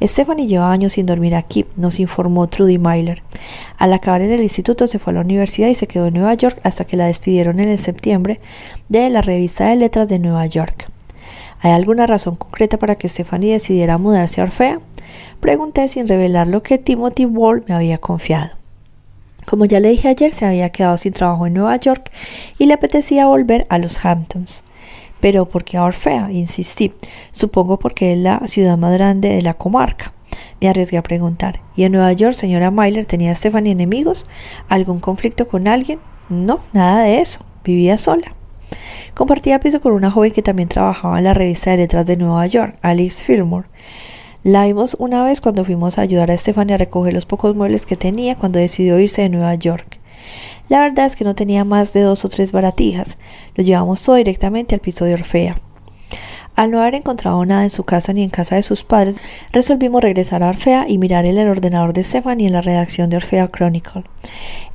Stephanie lleva años sin dormir aquí, nos informó Trudy Myler. Al acabar en el instituto se fue a la universidad y se quedó en Nueva York hasta que la despidieron en el septiembre de la revista de letras de Nueva York. ¿Hay alguna razón concreta para que Stephanie decidiera mudarse a Orfea? Pregunté sin revelar lo que Timothy Wall me había confiado. Como ya le dije ayer, se había quedado sin trabajo en Nueva York y le apetecía volver a los Hamptons. Pero ¿por qué a Orfea? Insistí. Supongo porque es la ciudad más grande de la comarca. Me arriesgué a preguntar. ¿Y en Nueva York, señora Myler, tenía Stephanie enemigos? ¿Algún conflicto con alguien? No, nada de eso. Vivía sola. Compartía piso con una joven que también trabajaba en la revista de letras de Nueva York, Alice Fillmore. La vimos una vez cuando fuimos a ayudar a Stephanie a recoger los pocos muebles que tenía cuando decidió irse de Nueva York. La verdad es que no tenía más de dos o tres baratijas. Lo llevamos todo directamente al piso de Orfea. Al no haber encontrado nada en su casa ni en casa de sus padres, resolvimos regresar a Orfea y mirar en el ordenador de Stephanie en la redacción de Orfea Chronicle.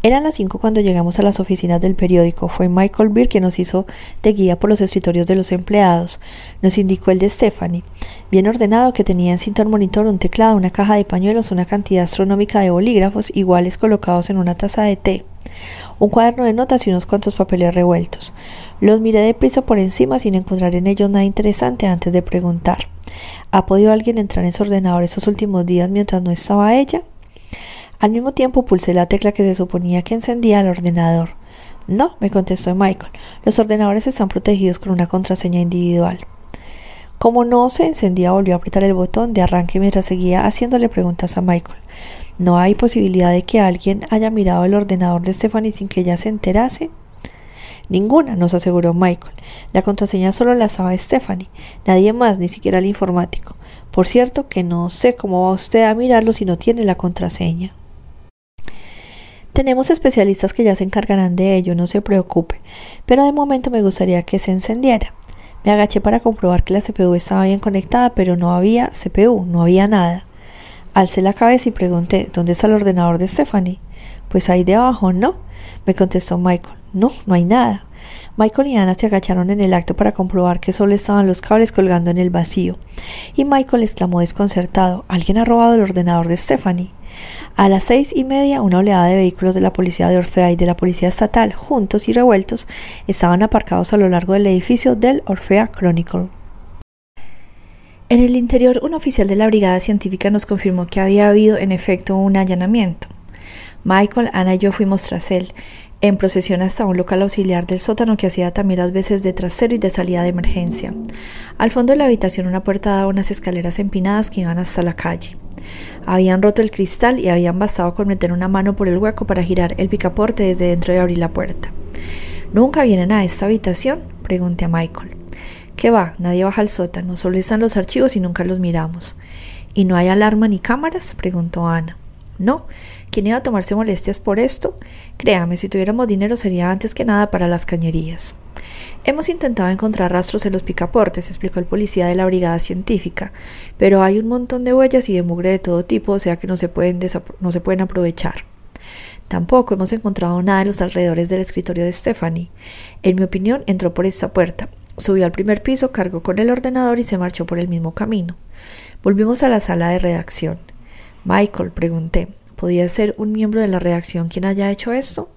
Eran las cinco cuando llegamos a las oficinas del periódico. Fue Michael Beer quien nos hizo de guía por los escritorios de los empleados. Nos indicó el de Stephanie. Bien ordenado que tenía en cinta monitor un teclado, una caja de pañuelos, una cantidad astronómica de bolígrafos iguales colocados en una taza de té un cuaderno de notas y unos cuantos papeles revueltos. Los miré deprisa por encima sin encontrar en ellos nada interesante antes de preguntar. ¿Ha podido alguien entrar en su ordenador esos últimos días mientras no estaba ella? Al mismo tiempo pulsé la tecla que se suponía que encendía el ordenador. No, me contestó Michael. Los ordenadores están protegidos con una contraseña individual. Como no se encendía, volvió a apretar el botón de arranque mientras seguía haciéndole preguntas a Michael. ¿No hay posibilidad de que alguien haya mirado el ordenador de Stephanie sin que ella se enterase? Ninguna, nos aseguró Michael. La contraseña solo la sabe Stephanie, nadie más, ni siquiera el informático. Por cierto que no sé cómo va usted a mirarlo si no tiene la contraseña. Tenemos especialistas que ya se encargarán de ello, no se preocupe, pero de momento me gustaría que se encendiera. Me agaché para comprobar que la CPU estaba bien conectada, pero no había CPU, no había nada. Alcé la cabeza y pregunté, ¿dónde está el ordenador de Stephanie? Pues ahí debajo, ¿no? Me contestó Michael. No, no hay nada. Michael y Ana se agacharon en el acto para comprobar que solo estaban los cables colgando en el vacío. Y Michael exclamó desconcertado, ¿alguien ha robado el ordenador de Stephanie? A las seis y media, una oleada de vehículos de la policía de Orfea y de la policía estatal, juntos y revueltos, estaban aparcados a lo largo del edificio del Orfea Chronicle. En el interior, un oficial de la brigada científica nos confirmó que había habido en efecto un allanamiento. Michael, Ana y yo fuimos tras él, en procesión hasta un local auxiliar del sótano que hacía también las veces de trasero y de salida de emergencia. Al fondo de la habitación una puerta daba unas escaleras empinadas que iban hasta la calle. Habían roto el cristal y habían bastado con meter una mano por el hueco para girar el picaporte desde dentro y abrir la puerta. ¿Nunca vienen a esta habitación? pregunté a Michael. ¿Qué va? Nadie baja al sótano, solo están los archivos y nunca los miramos. ¿Y no hay alarma ni cámaras? preguntó Ana. No. ¿Quién iba a tomarse molestias por esto? Créame, si tuviéramos dinero sería antes que nada para las cañerías. Hemos intentado encontrar rastros en los picaportes, explicó el policía de la brigada científica, pero hay un montón de huellas y de mugre de todo tipo, o sea que no se pueden, no se pueden aprovechar. Tampoco hemos encontrado nada en los alrededores del escritorio de Stephanie. En mi opinión, entró por esta puerta. Subió al primer piso, cargó con el ordenador y se marchó por el mismo camino. Volvimos a la sala de redacción. Michael, pregunté, ¿podía ser un miembro de la redacción quien haya hecho esto?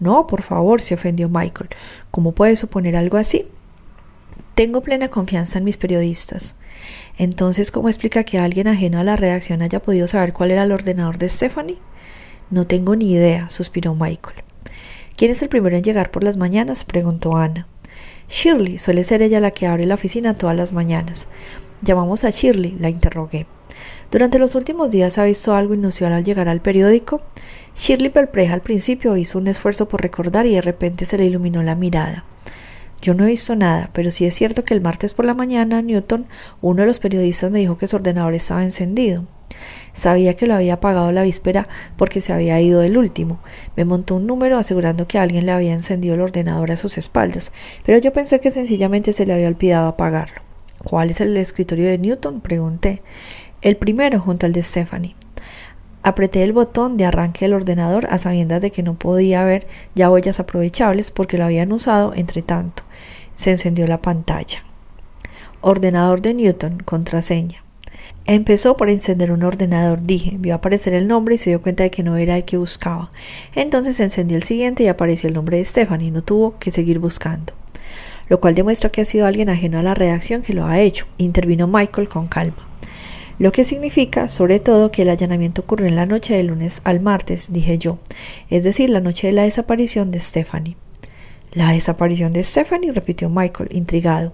No, por favor, se ofendió Michael. ¿Cómo puede suponer algo así? Tengo plena confianza en mis periodistas. Entonces, ¿cómo explica que alguien ajeno a la redacción haya podido saber cuál era el ordenador de Stephanie? No tengo ni idea, suspiró Michael. ¿Quién es el primero en llegar por las mañanas? preguntó Ana. Shirley, suele ser ella la que abre la oficina todas las mañanas. Llamamos a Shirley, la interrogué. Durante los últimos días ha visto algo inusual al llegar al periódico. Shirley perpleja al principio hizo un esfuerzo por recordar y de repente se le iluminó la mirada. Yo no he visto nada, pero sí es cierto que el martes por la mañana Newton, uno de los periodistas, me dijo que su ordenador estaba encendido. Sabía que lo había apagado la víspera porque se había ido del último. Me montó un número asegurando que alguien le había encendido el ordenador a sus espaldas, pero yo pensé que sencillamente se le había olvidado apagarlo. ¿Cuál es el escritorio de Newton? pregunté. El primero, junto al de Stephanie. Apreté el botón de arranque del ordenador a sabiendas de que no podía ver ya huellas aprovechables porque lo habían usado entre tanto. Se encendió la pantalla. Ordenador de Newton, contraseña. Empezó por encender un ordenador, dije, vio aparecer el nombre y se dio cuenta de que no era el que buscaba. Entonces encendió el siguiente y apareció el nombre de Stephanie, no tuvo que seguir buscando. Lo cual demuestra que ha sido alguien ajeno a la redacción que lo ha hecho, intervino Michael con calma. Lo que significa, sobre todo, que el allanamiento ocurrió en la noche del lunes al martes, dije yo, es decir, la noche de la desaparición de Stephanie. La desaparición de Stephanie, repitió Michael, intrigado.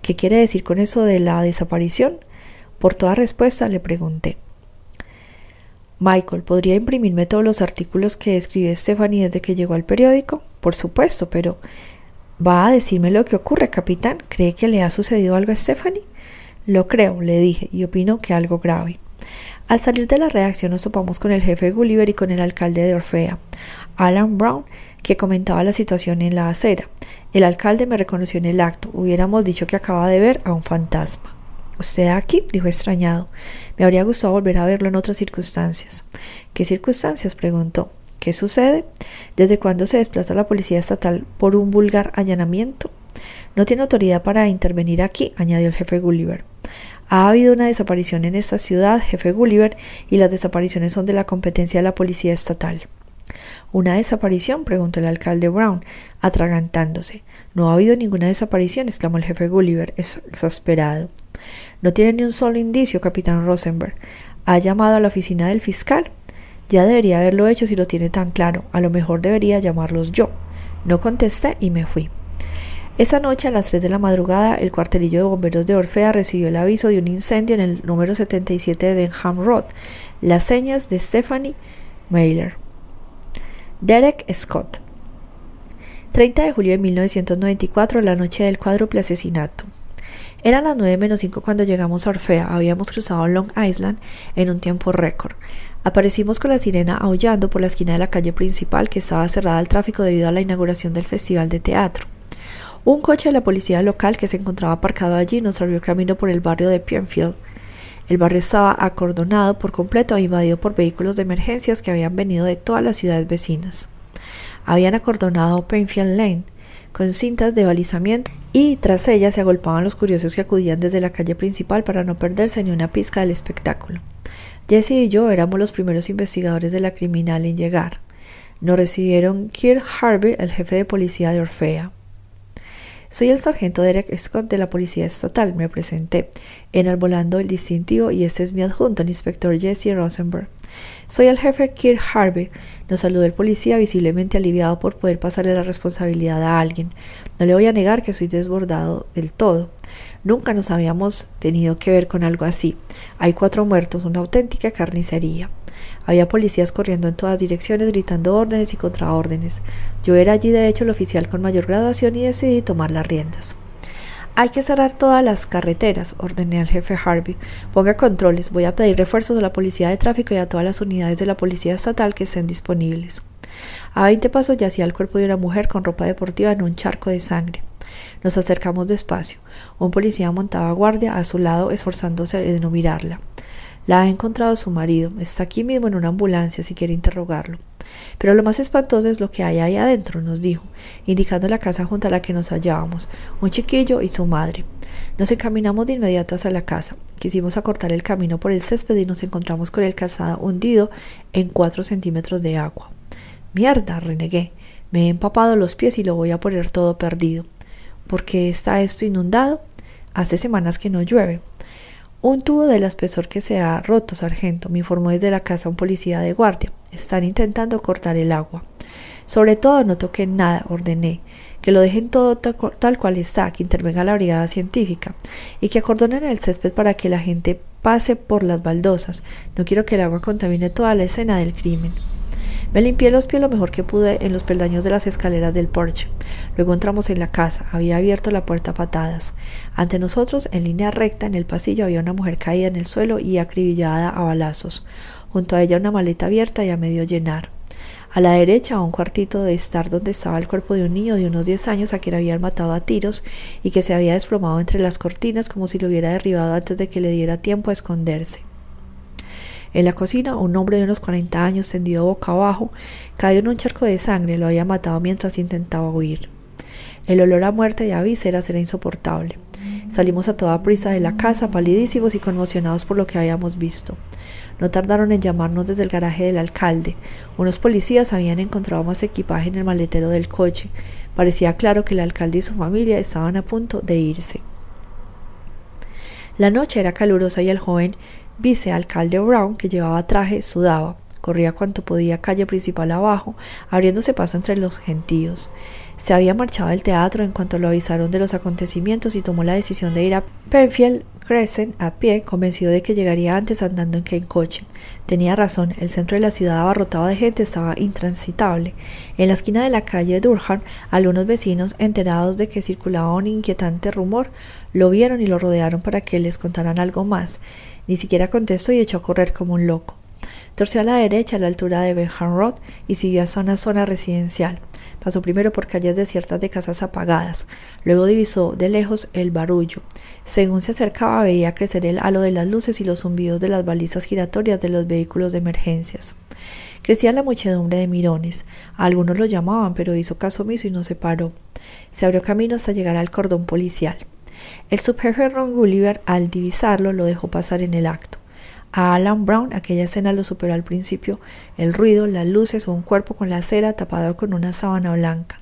¿Qué quiere decir con eso de la desaparición? Por toda respuesta le pregunté. Michael, ¿podría imprimirme todos los artículos que escribió Stephanie desde que llegó al periódico? Por supuesto, pero ¿va a decirme lo que ocurre, capitán? ¿Cree que le ha sucedido algo a Stephanie? Lo creo, le dije, y opino que algo grave. Al salir de la redacción nos topamos con el jefe Gulliver y con el alcalde de Orfea, Alan Brown, que comentaba la situación en la acera. El alcalde me reconoció en el acto. Hubiéramos dicho que acaba de ver a un fantasma. ¿Usted aquí? dijo extrañado. Me habría gustado volver a verlo en otras circunstancias. ¿Qué circunstancias? preguntó. ¿Qué sucede? ¿Desde cuándo se desplaza la policía estatal por un vulgar allanamiento? No tiene autoridad para intervenir aquí, añadió el jefe Gulliver. Ha habido una desaparición en esta ciudad, jefe Gulliver, y las desapariciones son de la competencia de la policía estatal. ¿Una desaparición? preguntó el alcalde Brown, atragantándose. No ha habido ninguna desaparición, exclamó el jefe Gulliver, exasperado. No tiene ni un solo indicio, capitán Rosenberg. ¿Ha llamado a la oficina del fiscal? Ya debería haberlo hecho si lo tiene tan claro. A lo mejor debería llamarlos yo. No contesté y me fui. Esa noche a las tres de la madrugada, el cuartelillo de bomberos de Orfea recibió el aviso de un incendio en el número 77 de Denham Road. Las señas de Stephanie Mailer. Derek Scott. 30 de julio de 1994, la noche del cuádruple asesinato. Eran las nueve menos cinco cuando llegamos a Orfea. Habíamos cruzado Long Island en un tiempo récord. Aparecimos con la sirena aullando por la esquina de la calle principal que estaba cerrada al tráfico debido a la inauguración del festival de teatro. Un coche de la policía local que se encontraba aparcado allí nos abrió camino por el barrio de Pienfield. El barrio estaba acordonado por completo e invadido por vehículos de emergencias que habían venido de todas las ciudades vecinas. Habían acordonado Penfield Lane con cintas de balizamiento y tras ella se agolpaban los curiosos que acudían desde la calle principal para no perderse ni una pizca del espectáculo. Jesse y yo éramos los primeros investigadores de la criminal en llegar. Nos recibieron Kirk Harvey, el jefe de policía de Orfea. Soy el sargento Derek Scott de la Policía Estatal, me presenté, enarbolando el distintivo y este es mi adjunto, el inspector Jesse Rosenberg. Soy el jefe Kirk Harvey. Nos saludó el policía visiblemente aliviado por poder pasarle la responsabilidad a alguien. No le voy a negar que soy desbordado del todo. Nunca nos habíamos tenido que ver con algo así. Hay cuatro muertos, una auténtica carnicería. Había policías corriendo en todas direcciones gritando órdenes y contraórdenes. Yo era allí de hecho el oficial con mayor graduación y decidí tomar las riendas. Hay que cerrar todas las carreteras, ordené al jefe Harvey. Ponga controles. Voy a pedir refuerzos a la policía de tráfico y a todas las unidades de la policía estatal que estén disponibles. A veinte pasos yacía el cuerpo de una mujer con ropa deportiva en un charco de sangre. Nos acercamos despacio. Un policía montaba guardia a su lado, esforzándose de no mirarla. La ha encontrado su marido. Está aquí mismo en una ambulancia si quiere interrogarlo. Pero lo más espantoso es lo que hay ahí adentro, nos dijo, indicando la casa junto a la que nos hallábamos, un chiquillo y su madre. Nos encaminamos de inmediato hacia la casa. Quisimos acortar el camino por el césped y nos encontramos con el calzado hundido en cuatro centímetros de agua. Mierda, renegué. Me he empapado los pies y lo voy a poner todo perdido. ¿Por qué está esto inundado? Hace semanas que no llueve. Un tubo del espesor que se ha roto, sargento, me informó desde la casa un policía de guardia. Están intentando cortar el agua. Sobre todo no toquen nada, ordené. Que lo dejen todo tal cual está, que intervenga la brigada científica y que acordonen el césped para que la gente pase por las baldosas. No quiero que el agua contamine toda la escena del crimen. Me limpié los pies lo mejor que pude en los peldaños de las escaleras del porche. Luego entramos en la casa. Había abierto la puerta a patadas. Ante nosotros, en línea recta, en el pasillo, había una mujer caída en el suelo y acribillada a balazos. Junto a ella una maleta abierta y a medio llenar. A la derecha, un cuartito de estar donde estaba el cuerpo de un niño de unos diez años a quien habían matado a tiros y que se había desplomado entre las cortinas como si lo hubiera derribado antes de que le diera tiempo a esconderse. En la cocina, un hombre de unos 40 años, tendido boca abajo, cayó en un charco de sangre, lo había matado mientras intentaba huir. El olor a muerte y a vísceras era insoportable. Salimos a toda prisa de la casa, palidísimos y conmocionados por lo que habíamos visto. No tardaron en llamarnos desde el garaje del alcalde. Unos policías habían encontrado más equipaje en el maletero del coche. Parecía claro que el alcalde y su familia estaban a punto de irse. La noche era calurosa y el joven vicealcalde Brown, que llevaba traje, sudaba. Corría cuanto podía calle principal abajo, abriéndose paso entre los gentíos. Se había marchado del teatro en cuanto lo avisaron de los acontecimientos y tomó la decisión de ir a Penfield Crescent a pie, convencido de que llegaría antes andando que en coche. Tenía razón, el centro de la ciudad abarrotado de gente estaba intransitable. En la esquina de la calle Durham, algunos vecinos, enterados de que circulaba un inquietante rumor, lo vieron y lo rodearon para que les contaran algo más. Ni siquiera contestó y echó a correr como un loco. Torció a la derecha a la altura de Benham Road y siguió hacia una zona residencial. Pasó primero por calles desiertas de casas apagadas, luego divisó de lejos el barullo. Según se acercaba veía crecer el halo de las luces y los zumbidos de las balizas giratorias de los vehículos de emergencias. Crecía la muchedumbre de mirones. algunos lo llamaban, pero hizo caso omiso y no se paró. Se abrió camino hasta llegar al cordón policial. El subjefe Ron Gulliver, al divisarlo, lo dejó pasar en el acto. A Alan Brown aquella escena lo superó al principio, el ruido, las luces o un cuerpo con la cera tapado con una sábana blanca.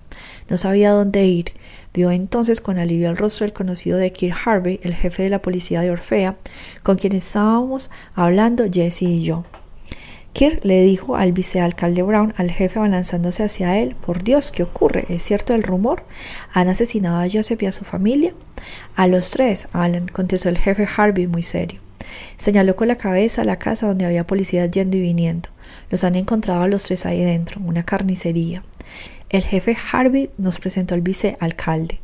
No sabía dónde ir. Vio entonces con alivio el rostro del conocido de Kirk Harvey, el jefe de la policía de Orfea, con quien estábamos hablando Jesse y yo. Kirk le dijo al vicealcalde Brown, al jefe abalanzándose hacia él, Por Dios, ¿qué ocurre? ¿Es cierto el rumor? ¿Han asesinado a Joseph y a su familia? A los tres, Alan, contestó el jefe Harvey muy serio. Señaló con la cabeza la casa donde había policías yendo y viniendo. Los han encontrado a los tres ahí dentro, una carnicería. El jefe Harvey nos presentó al vicealcalde.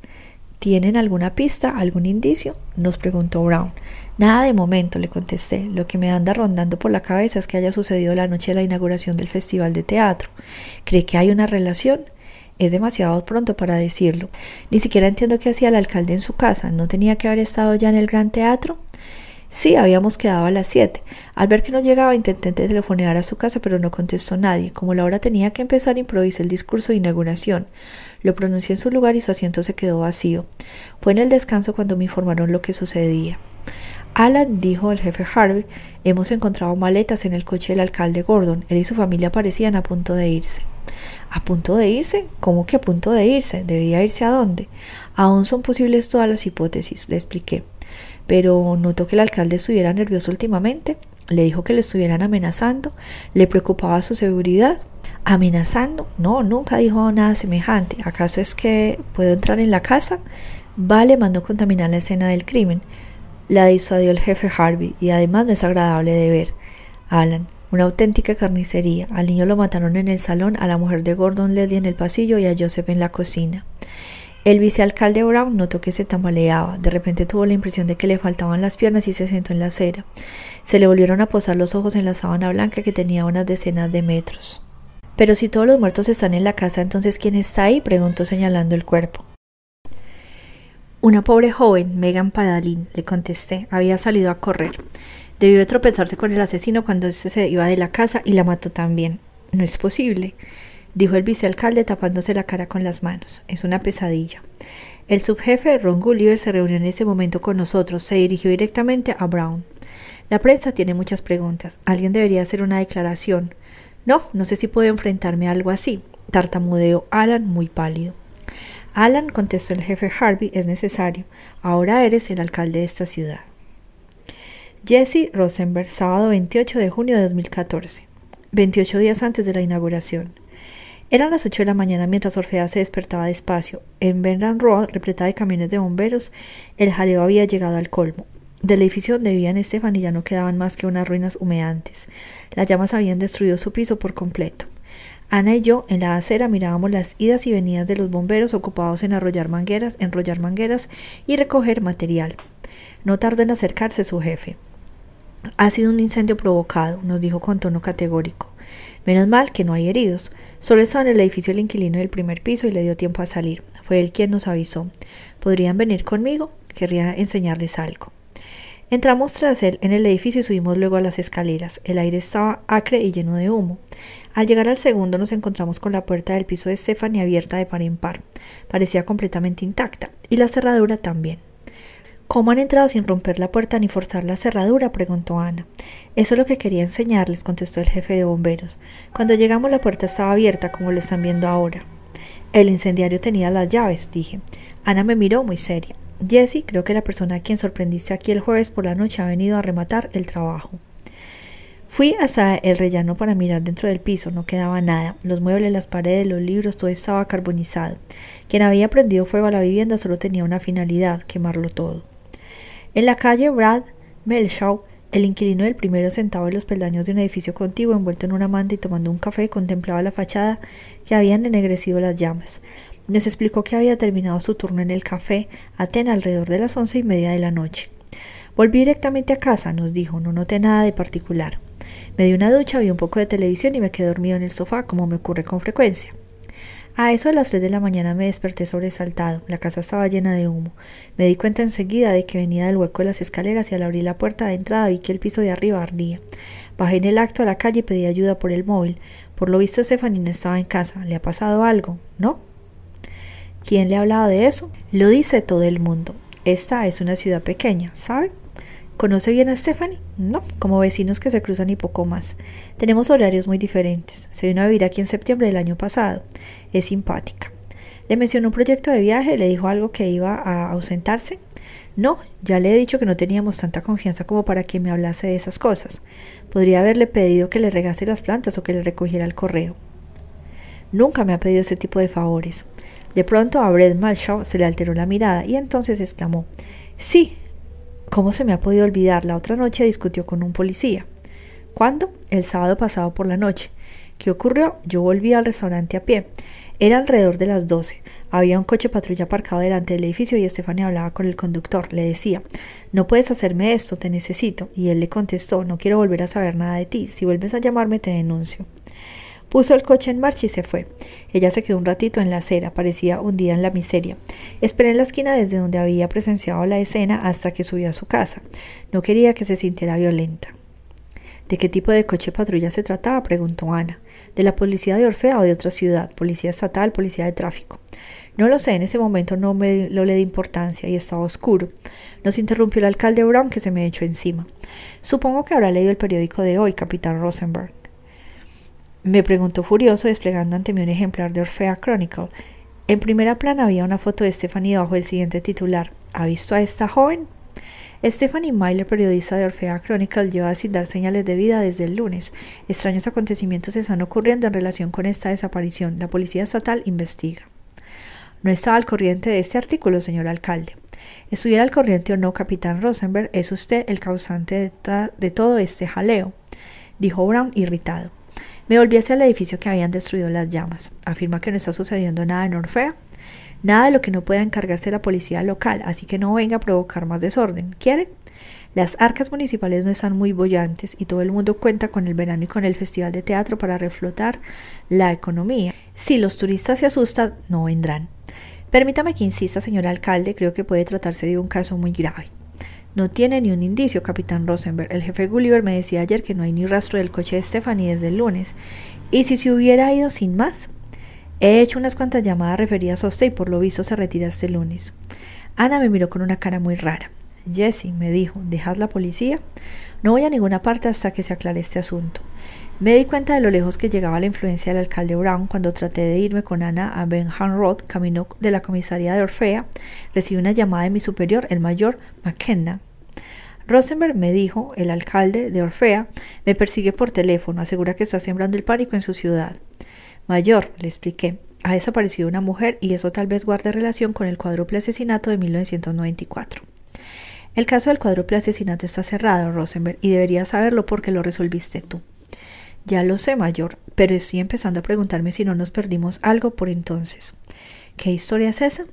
¿Tienen alguna pista, algún indicio? nos preguntó Brown. Nada de momento, le contesté. Lo que me anda rondando por la cabeza es que haya sucedido la noche de la inauguración del Festival de Teatro. ¿Cree que hay una relación? Es demasiado pronto para decirlo. Ni siquiera entiendo qué hacía el alcalde en su casa. ¿No tenía que haber estado ya en el Gran Teatro? Sí, habíamos quedado a las siete. Al ver que no llegaba, intenté telefonear a su casa, pero no contestó nadie. Como la hora tenía que empezar, improvisé el discurso de inauguración. Lo pronuncié en su lugar y su asiento se quedó vacío. Fue en el descanso cuando me informaron lo que sucedía. Alan, dijo el jefe Harvey, hemos encontrado maletas en el coche del alcalde Gordon. Él y su familia parecían a punto de irse. ¿A punto de irse? ¿Cómo que a punto de irse? ¿Debía irse a dónde? Aún son posibles todas las hipótesis, le expliqué pero notó que el alcalde estuviera nervioso últimamente, le dijo que le estuvieran amenazando, le preocupaba su seguridad. ¿Amenazando? No, nunca dijo nada semejante. ¿Acaso es que puedo entrar en la casa? Vale mandó contaminar la escena del crimen. La disuadió el jefe Harvey y además no es agradable de ver. Alan, una auténtica carnicería. Al niño lo mataron en el salón, a la mujer de Gordon Leddy en el pasillo y a Joseph en la cocina. El vicealcalde Brown notó que se tambaleaba. De repente tuvo la impresión de que le faltaban las piernas y se sentó en la acera. Se le volvieron a posar los ojos en la sábana blanca que tenía unas decenas de metros. Pero si todos los muertos están en la casa, entonces ¿quién está ahí? preguntó señalando el cuerpo. Una pobre joven, Megan Padalín, le contesté, había salido a correr. Debió de tropezarse con el asesino cuando éste se iba de la casa y la mató también. No es posible dijo el vicealcalde tapándose la cara con las manos. Es una pesadilla. El subjefe Ron Gulliver se reunió en ese momento con nosotros. Se dirigió directamente a Brown. La prensa tiene muchas preguntas. Alguien debería hacer una declaración. No, no sé si puedo enfrentarme a algo así. Tartamudeó Alan muy pálido. Alan, contestó el jefe Harvey, es necesario. Ahora eres el alcalde de esta ciudad. Jesse Rosenberg, sábado 28 de junio de 2014, 28 días antes de la inauguración. Eran las ocho de la mañana mientras Orfea se despertaba despacio. En Bernard Road, repletada de camiones de bomberos, el jaleo había llegado al colmo. Del edificio donde vivían Estefan y ya no quedaban más que unas ruinas humeantes. Las llamas habían destruido su piso por completo. Ana y yo en la acera mirábamos las idas y venidas de los bomberos ocupados en arrollar mangueras, enrollar mangueras y recoger material. No tardó en acercarse su jefe. Ha sido un incendio provocado, nos dijo con tono categórico. Menos mal que no hay heridos. Solo estaba en el edificio el inquilino del primer piso y le dio tiempo a salir. Fue él quien nos avisó. ¿Podrían venir conmigo? Querría enseñarles algo. Entramos tras él en el edificio y subimos luego a las escaleras. El aire estaba acre y lleno de humo. Al llegar al segundo nos encontramos con la puerta del piso de Stephanie abierta de par en par. Parecía completamente intacta, y la cerradura también. ¿Cómo han entrado sin romper la puerta ni forzar la cerradura? preguntó Ana. Eso es lo que quería enseñarles, contestó el jefe de bomberos. Cuando llegamos la puerta estaba abierta, como lo están viendo ahora. El incendiario tenía las llaves, dije. Ana me miró muy seria. Jessie, creo que la persona a quien sorprendiste aquí el jueves por la noche ha venido a rematar el trabajo. Fui hasta el rellano para mirar dentro del piso, no quedaba nada. Los muebles, las paredes, los libros, todo estaba carbonizado. Quien había prendido fuego a la vivienda solo tenía una finalidad, quemarlo todo. En la calle Brad Melshaw, el inquilino del primero sentado en los peldaños de un edificio contiguo, envuelto en una manta y tomando un café, contemplaba la fachada que habían ennegrecido las llamas. Nos explicó que había terminado su turno en el café Atena alrededor de las once y media de la noche. Volví directamente a casa, nos dijo, no noté nada de particular. Me di una ducha, vi un poco de televisión y me quedé dormido en el sofá, como me ocurre con frecuencia. A eso de las tres de la mañana me desperté sobresaltado. La casa estaba llena de humo. Me di cuenta enseguida de que venía del hueco de las escaleras y al abrir la puerta de entrada vi que el piso de arriba ardía. Bajé en el acto a la calle y pedí ayuda por el móvil. Por lo visto Stephanie no estaba en casa. ¿Le ha pasado algo? ¿No? ¿Quién le ha hablado de eso? Lo dice todo el mundo. Esta es una ciudad pequeña, ¿sabe? ¿Conoce bien a Stephanie? No, como vecinos que se cruzan y poco más. Tenemos horarios muy diferentes. Se vino a vivir aquí en septiembre del año pasado. Es simpática. ¿Le mencionó un proyecto de viaje? ¿Le dijo algo que iba a ausentarse? No, ya le he dicho que no teníamos tanta confianza como para que me hablase de esas cosas. Podría haberle pedido que le regase las plantas o que le recogiera el correo. Nunca me ha pedido ese tipo de favores. De pronto a Brett Malshaw se le alteró la mirada y entonces exclamó Sí, ¿Cómo se me ha podido olvidar? La otra noche discutió con un policía. ¿Cuándo? El sábado pasado por la noche. ¿Qué ocurrió? Yo volví al restaurante a pie. Era alrededor de las doce. Había un coche patrulla aparcado delante del edificio y Estefania hablaba con el conductor. Le decía, no puedes hacerme esto, te necesito. Y él le contestó, no quiero volver a saber nada de ti. Si vuelves a llamarme, te denuncio. Puso el coche en marcha y se fue. Ella se quedó un ratito en la acera, parecía hundida en la miseria. Esperé en la esquina desde donde había presenciado la escena hasta que subió a su casa. No quería que se sintiera violenta. ¿De qué tipo de coche patrulla se trataba? preguntó Ana. ¿De la policía de Orfea o de otra ciudad? ¿Policía estatal? ¿Policía de tráfico? No lo sé, en ese momento no me lo le di importancia y estaba oscuro. Nos interrumpió el alcalde Brown que se me echó encima. Supongo que habrá leído el periódico de hoy, capitán Rosenberg. Me preguntó furioso desplegando ante mí un ejemplar de Orfea Chronicle. En primera plana había una foto de Stephanie bajo el siguiente titular. ¿Ha visto a esta joven? Stephanie Myler, periodista de Orfea Chronicle, lleva sin dar señales de vida desde el lunes. Extraños acontecimientos están ocurriendo en relación con esta desaparición. La policía estatal investiga. No estaba al corriente de este artículo, señor alcalde. Estuviera al corriente o no, capitán Rosenberg, es usted el causante de, de todo este jaleo, dijo Brown irritado. Me volví hacia el edificio que habían destruido las llamas. Afirma que no está sucediendo nada en Orfea. Nada de lo que no pueda encargarse la policía local, así que no venga a provocar más desorden. ¿Quiere? Las arcas municipales no están muy bollantes y todo el mundo cuenta con el verano y con el festival de teatro para reflotar la economía. Si los turistas se asustan, no vendrán. Permítame que insista, señor alcalde, creo que puede tratarse de un caso muy grave. No tiene ni un indicio, capitán Rosenberg. El jefe Gulliver me decía ayer que no hay ni rastro del coche de Stephanie desde el lunes. ¿Y si se hubiera ido sin más? He hecho unas cuantas llamadas referidas a usted y por lo visto se retira este lunes. Ana me miró con una cara muy rara. Jessie, me dijo, ¿dejas la policía? No voy a ninguna parte hasta que se aclare este asunto. Me di cuenta de lo lejos que llegaba la influencia del alcalde Brown cuando traté de irme con Ana a Benham Road, camino de la comisaría de Orfea. Recibí una llamada de mi superior, el mayor McKenna. Rosenberg me dijo, el alcalde de Orfea, me persigue por teléfono, asegura que está sembrando el pánico en su ciudad. Mayor, le expliqué, ha desaparecido una mujer y eso tal vez guarde relación con el cuádruple asesinato de 1994. El caso del cuádruple asesinato está cerrado, Rosenberg, y deberías saberlo porque lo resolviste tú. Ya lo sé, mayor, pero estoy empezando a preguntarme si no nos perdimos algo por entonces. ¿Qué historia es esa?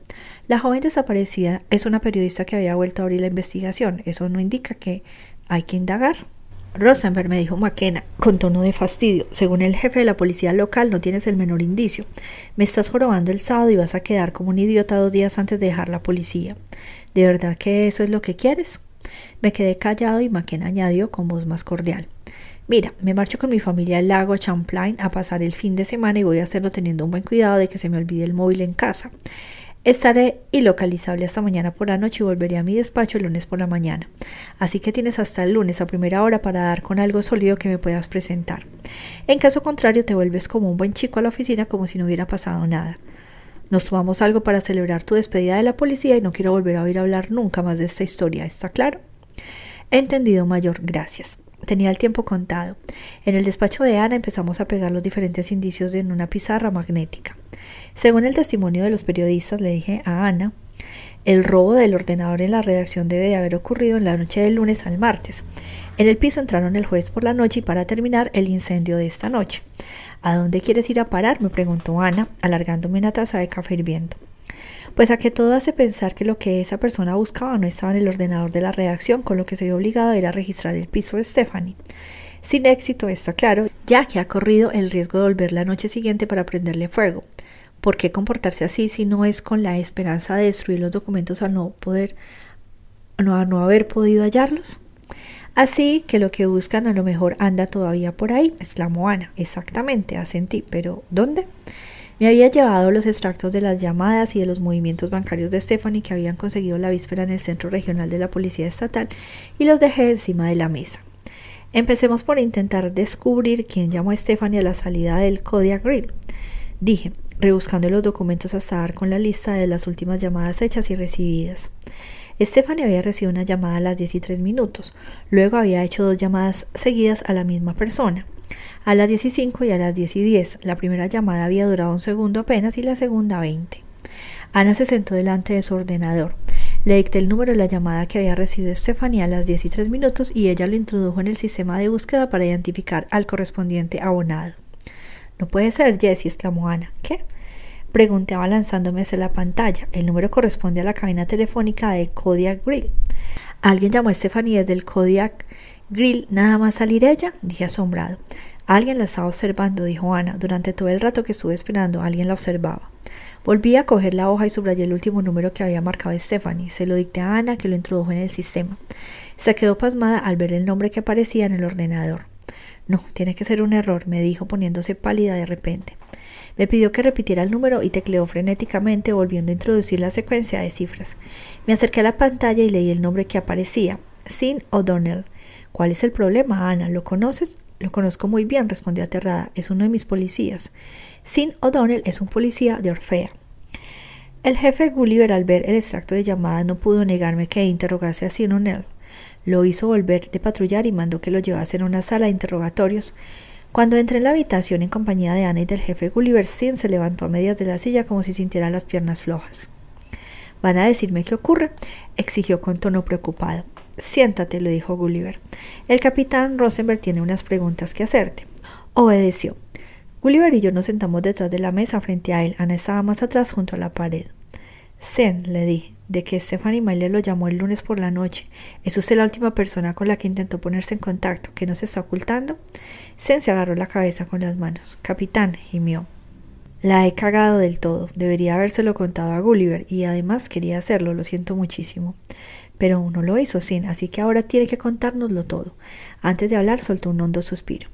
La joven desaparecida es una periodista que había vuelto a abrir la investigación. Eso no indica que hay que indagar. Rosenberg me dijo McKenna, con tono de fastidio. Según el jefe de la policía local, no tienes el menor indicio. Me estás jorobando el sábado y vas a quedar como un idiota dos días antes de dejar la policía. ¿De verdad que eso es lo que quieres? Me quedé callado y McKenna añadió con voz más cordial. Mira, me marcho con mi familia al lago Champlain a pasar el fin de semana y voy a hacerlo teniendo un buen cuidado de que se me olvide el móvil en casa. Estaré ilocalizable hasta mañana por la noche y volveré a mi despacho el lunes por la mañana. Así que tienes hasta el lunes a primera hora para dar con algo sólido que me puedas presentar. En caso contrario, te vuelves como un buen chico a la oficina como si no hubiera pasado nada. Nos tomamos algo para celebrar tu despedida de la policía y no quiero volver a oír hablar nunca más de esta historia. ¿Está claro? Entendido, mayor. Gracias. Tenía el tiempo contado. En el despacho de Ana empezamos a pegar los diferentes indicios en una pizarra magnética. Según el testimonio de los periodistas, le dije a Ana, el robo del ordenador en la redacción debe de haber ocurrido en la noche del lunes al martes. En el piso entraron el jueves por la noche y para terminar el incendio de esta noche. ¿A dónde quieres ir a parar? me preguntó Ana, alargándome una taza de café hirviendo. Pues a que todo hace pensar que lo que esa persona buscaba no estaba en el ordenador de la redacción, con lo que se vio obligado a ir a registrar el piso de Stephanie. Sin éxito, está claro, ya que ha corrido el riesgo de volver la noche siguiente para prenderle fuego. ¿Por qué comportarse así si no es con la esperanza de destruir los documentos al no poder, no, no haber podido hallarlos? Así que lo que buscan a lo mejor anda todavía por ahí, exclamó Ana. Exactamente, asentí, pero ¿dónde? Me había llevado los extractos de las llamadas y de los movimientos bancarios de Stephanie que habían conseguido la víspera en el Centro Regional de la Policía Estatal y los dejé encima de la mesa. Empecemos por intentar descubrir quién llamó a Stephanie a la salida del Kodiak Grill. Dije, rebuscando los documentos hasta dar con la lista de las últimas llamadas hechas y recibidas. Stephanie había recibido una llamada a las 10 y 3 minutos, luego había hecho dos llamadas seguidas a la misma persona. A las 10 y 5 y a las 10 y 10, la primera llamada había durado un segundo apenas y la segunda 20. Ana se sentó delante de su ordenador. Le dicté el número de la llamada que había recibido Stephanie a las 10 y 3 minutos y ella lo introdujo en el sistema de búsqueda para identificar al correspondiente abonado. No puede ser, Jessie, exclamó Ana. ¿Qué? Pregunté lanzándome hacia la pantalla. El número corresponde a la cabina telefónica de Kodiak Grill. ¿Alguien llamó a Stephanie desde el Kodiak Grill nada más salir ella? Dije asombrado. Alguien la estaba observando, dijo Ana. Durante todo el rato que estuve esperando, alguien la observaba. Volví a coger la hoja y subrayé el último número que había marcado Stephanie. Se lo dicté a Ana, que lo introdujo en el sistema. Se quedó pasmada al ver el nombre que aparecía en el ordenador. No, tiene que ser un error, me dijo poniéndose pálida de repente. Me pidió que repitiera el número y tecleó frenéticamente volviendo a introducir la secuencia de cifras. Me acerqué a la pantalla y leí el nombre que aparecía. Sin O'Donnell. ¿Cuál es el problema, Ana? ¿Lo conoces? Lo conozco muy bien, respondió aterrada. Es uno de mis policías. Sin O'Donnell es un policía de Orfea. El jefe Gulliver, al ver el extracto de llamada, no pudo negarme que interrogase a Sin O'Donnell. Lo hizo volver de patrullar y mandó que lo llevasen a una sala de interrogatorios. Cuando entré en la habitación en compañía de Ana y del jefe Gulliver, Sin se levantó a medias de la silla como si sintiera las piernas flojas. ¿Van a decirme qué ocurre? exigió con tono preocupado. Siéntate, le dijo Gulliver. El capitán Rosenberg tiene unas preguntas que hacerte. Obedeció. Gulliver y yo nos sentamos detrás de la mesa frente a él. Ana estaba más atrás junto a la pared. Sen, le dije, de que Stephanie Maile lo llamó el lunes por la noche. ¿Es usted la última persona con la que intentó ponerse en contacto? ¿Que no se está ocultando? Sen se agarró la cabeza con las manos. Capitán, gimió. La he cagado del todo. Debería habérselo contado a Gulliver y además quería hacerlo, lo siento muchísimo. Pero no lo hizo sin, así que ahora tiene que contárnoslo todo. Antes de hablar soltó un hondo suspiro.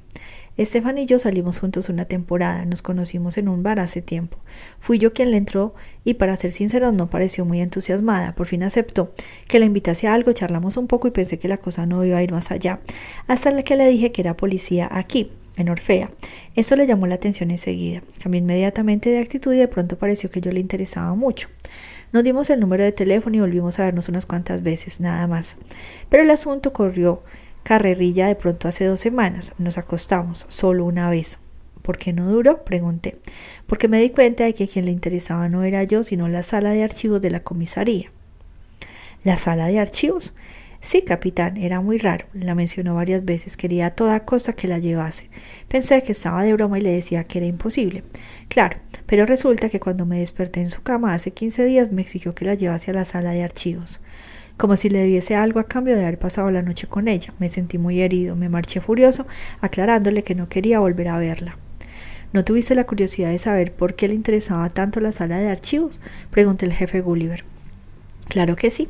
Estefan y yo salimos juntos una temporada, nos conocimos en un bar hace tiempo. Fui yo quien le entró y para ser sincero no pareció muy entusiasmada. Por fin aceptó que la invitase a algo, charlamos un poco y pensé que la cosa no iba a ir más allá. Hasta que le dije que era policía aquí, en Orfea. Eso le llamó la atención enseguida. Cambió inmediatamente de actitud y de pronto pareció que yo le interesaba mucho. Nos dimos el número de teléfono y volvimos a vernos unas cuantas veces, nada más. Pero el asunto corrió carrerilla de pronto hace dos semanas. Nos acostamos solo una vez. ¿Por qué no duró? pregunté. Porque me di cuenta de que quien le interesaba no era yo, sino la sala de archivos de la comisaría. ¿La sala de archivos? Sí, capitán, era muy raro. La mencionó varias veces. Quería a toda costa que la llevase. Pensé que estaba de broma y le decía que era imposible. Claro, pero resulta que cuando me desperté en su cama hace quince días me exigió que la llevase a la sala de archivos como si le debiese algo a cambio de haber pasado la noche con ella. Me sentí muy herido, me marché furioso, aclarándole que no quería volver a verla. ¿No tuviste la curiosidad de saber por qué le interesaba tanto la sala de archivos? preguntó el jefe Gulliver. Claro que sí.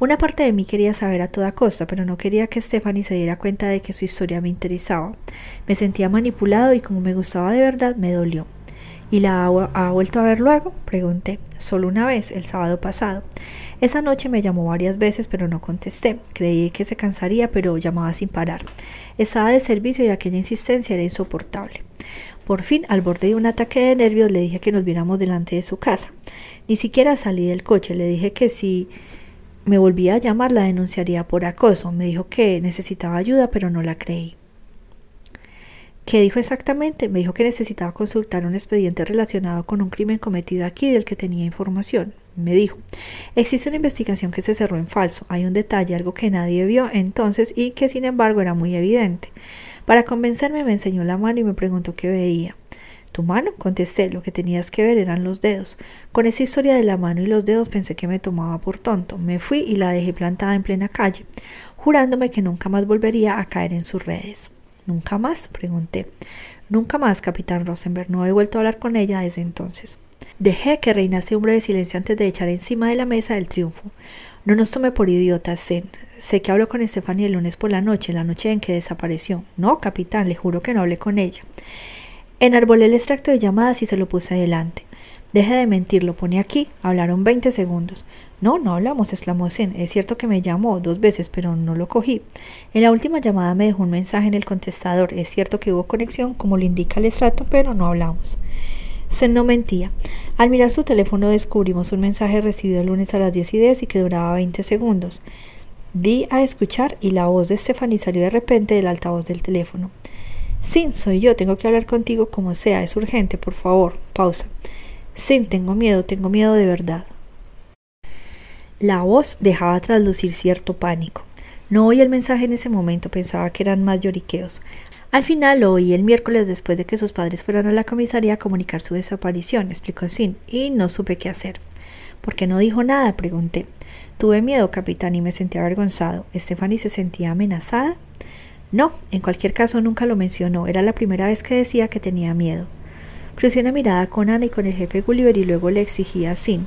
Una parte de mí quería saber a toda costa, pero no quería que Stephanie se diera cuenta de que su historia me interesaba. Me sentía manipulado y como me gustaba de verdad, me dolió. ¿Y la ha, vuelto a ver luego? Pregunté. Solo una vez, el sábado pasado. Esa noche me llamó varias veces, pero no contesté. Creí que se cansaría, pero llamaba sin parar. Estaba de servicio y aquella insistencia era insoportable. Por fin, al borde de un ataque de nervios, le dije que nos viéramos delante de su casa. Ni siquiera salí del coche, le dije que si me volvía a llamar la denunciaría por acoso. Me dijo que necesitaba ayuda, pero no la creí. ¿Qué dijo exactamente? Me dijo que necesitaba consultar un expediente relacionado con un crimen cometido aquí del que tenía información. Me dijo, existe una investigación que se cerró en falso. Hay un detalle, algo que nadie vio entonces y que sin embargo era muy evidente. Para convencerme me enseñó la mano y me preguntó qué veía. ¿Tu mano? Contesté, lo que tenías que ver eran los dedos. Con esa historia de la mano y los dedos pensé que me tomaba por tonto. Me fui y la dejé plantada en plena calle, jurándome que nunca más volvería a caer en sus redes. ¿Nunca más? pregunté. Nunca más, capitán Rosenberg. No he vuelto a hablar con ella desde entonces. Dejé que reinase un breve silencio antes de echar encima de la mesa el triunfo. No nos tome por idiotas, Zen. Sé que hablo con Estefania el lunes por la noche, la noche en que desapareció. No, capitán, le juro que no hablé con ella. Enarbolé el extracto de llamadas y se lo puse adelante. Deje de mentir, lo pone aquí. Hablaron veinte segundos. No, no hablamos, exclamó Zen. Es cierto que me llamó dos veces, pero no lo cogí. En la última llamada me dejó un mensaje en el contestador. Es cierto que hubo conexión, como lo indica el extracto, pero no hablamos. Zen no mentía. Al mirar su teléfono descubrimos un mensaje recibido el lunes a las 10 y 10 y que duraba 20 segundos. Vi a escuchar y la voz de Stephanie salió de repente del altavoz del teléfono. Sí, soy yo, tengo que hablar contigo como sea, es urgente, por favor. Pausa. Sí, tengo miedo, tengo miedo de verdad. La voz dejaba traslucir cierto pánico. No oí el mensaje en ese momento, pensaba que eran más lloriqueos. Al final lo oí el miércoles después de que sus padres fueran a la comisaría a comunicar su desaparición, explicó Sin, y no supe qué hacer. ¿Por qué no dijo nada? pregunté. Tuve miedo, capitán, y me sentí avergonzado. ¿Stephanie se sentía amenazada? No, en cualquier caso nunca lo mencionó. Era la primera vez que decía que tenía miedo. Crucé una mirada con Ana y con el jefe Gulliver y luego le exigía a Sin.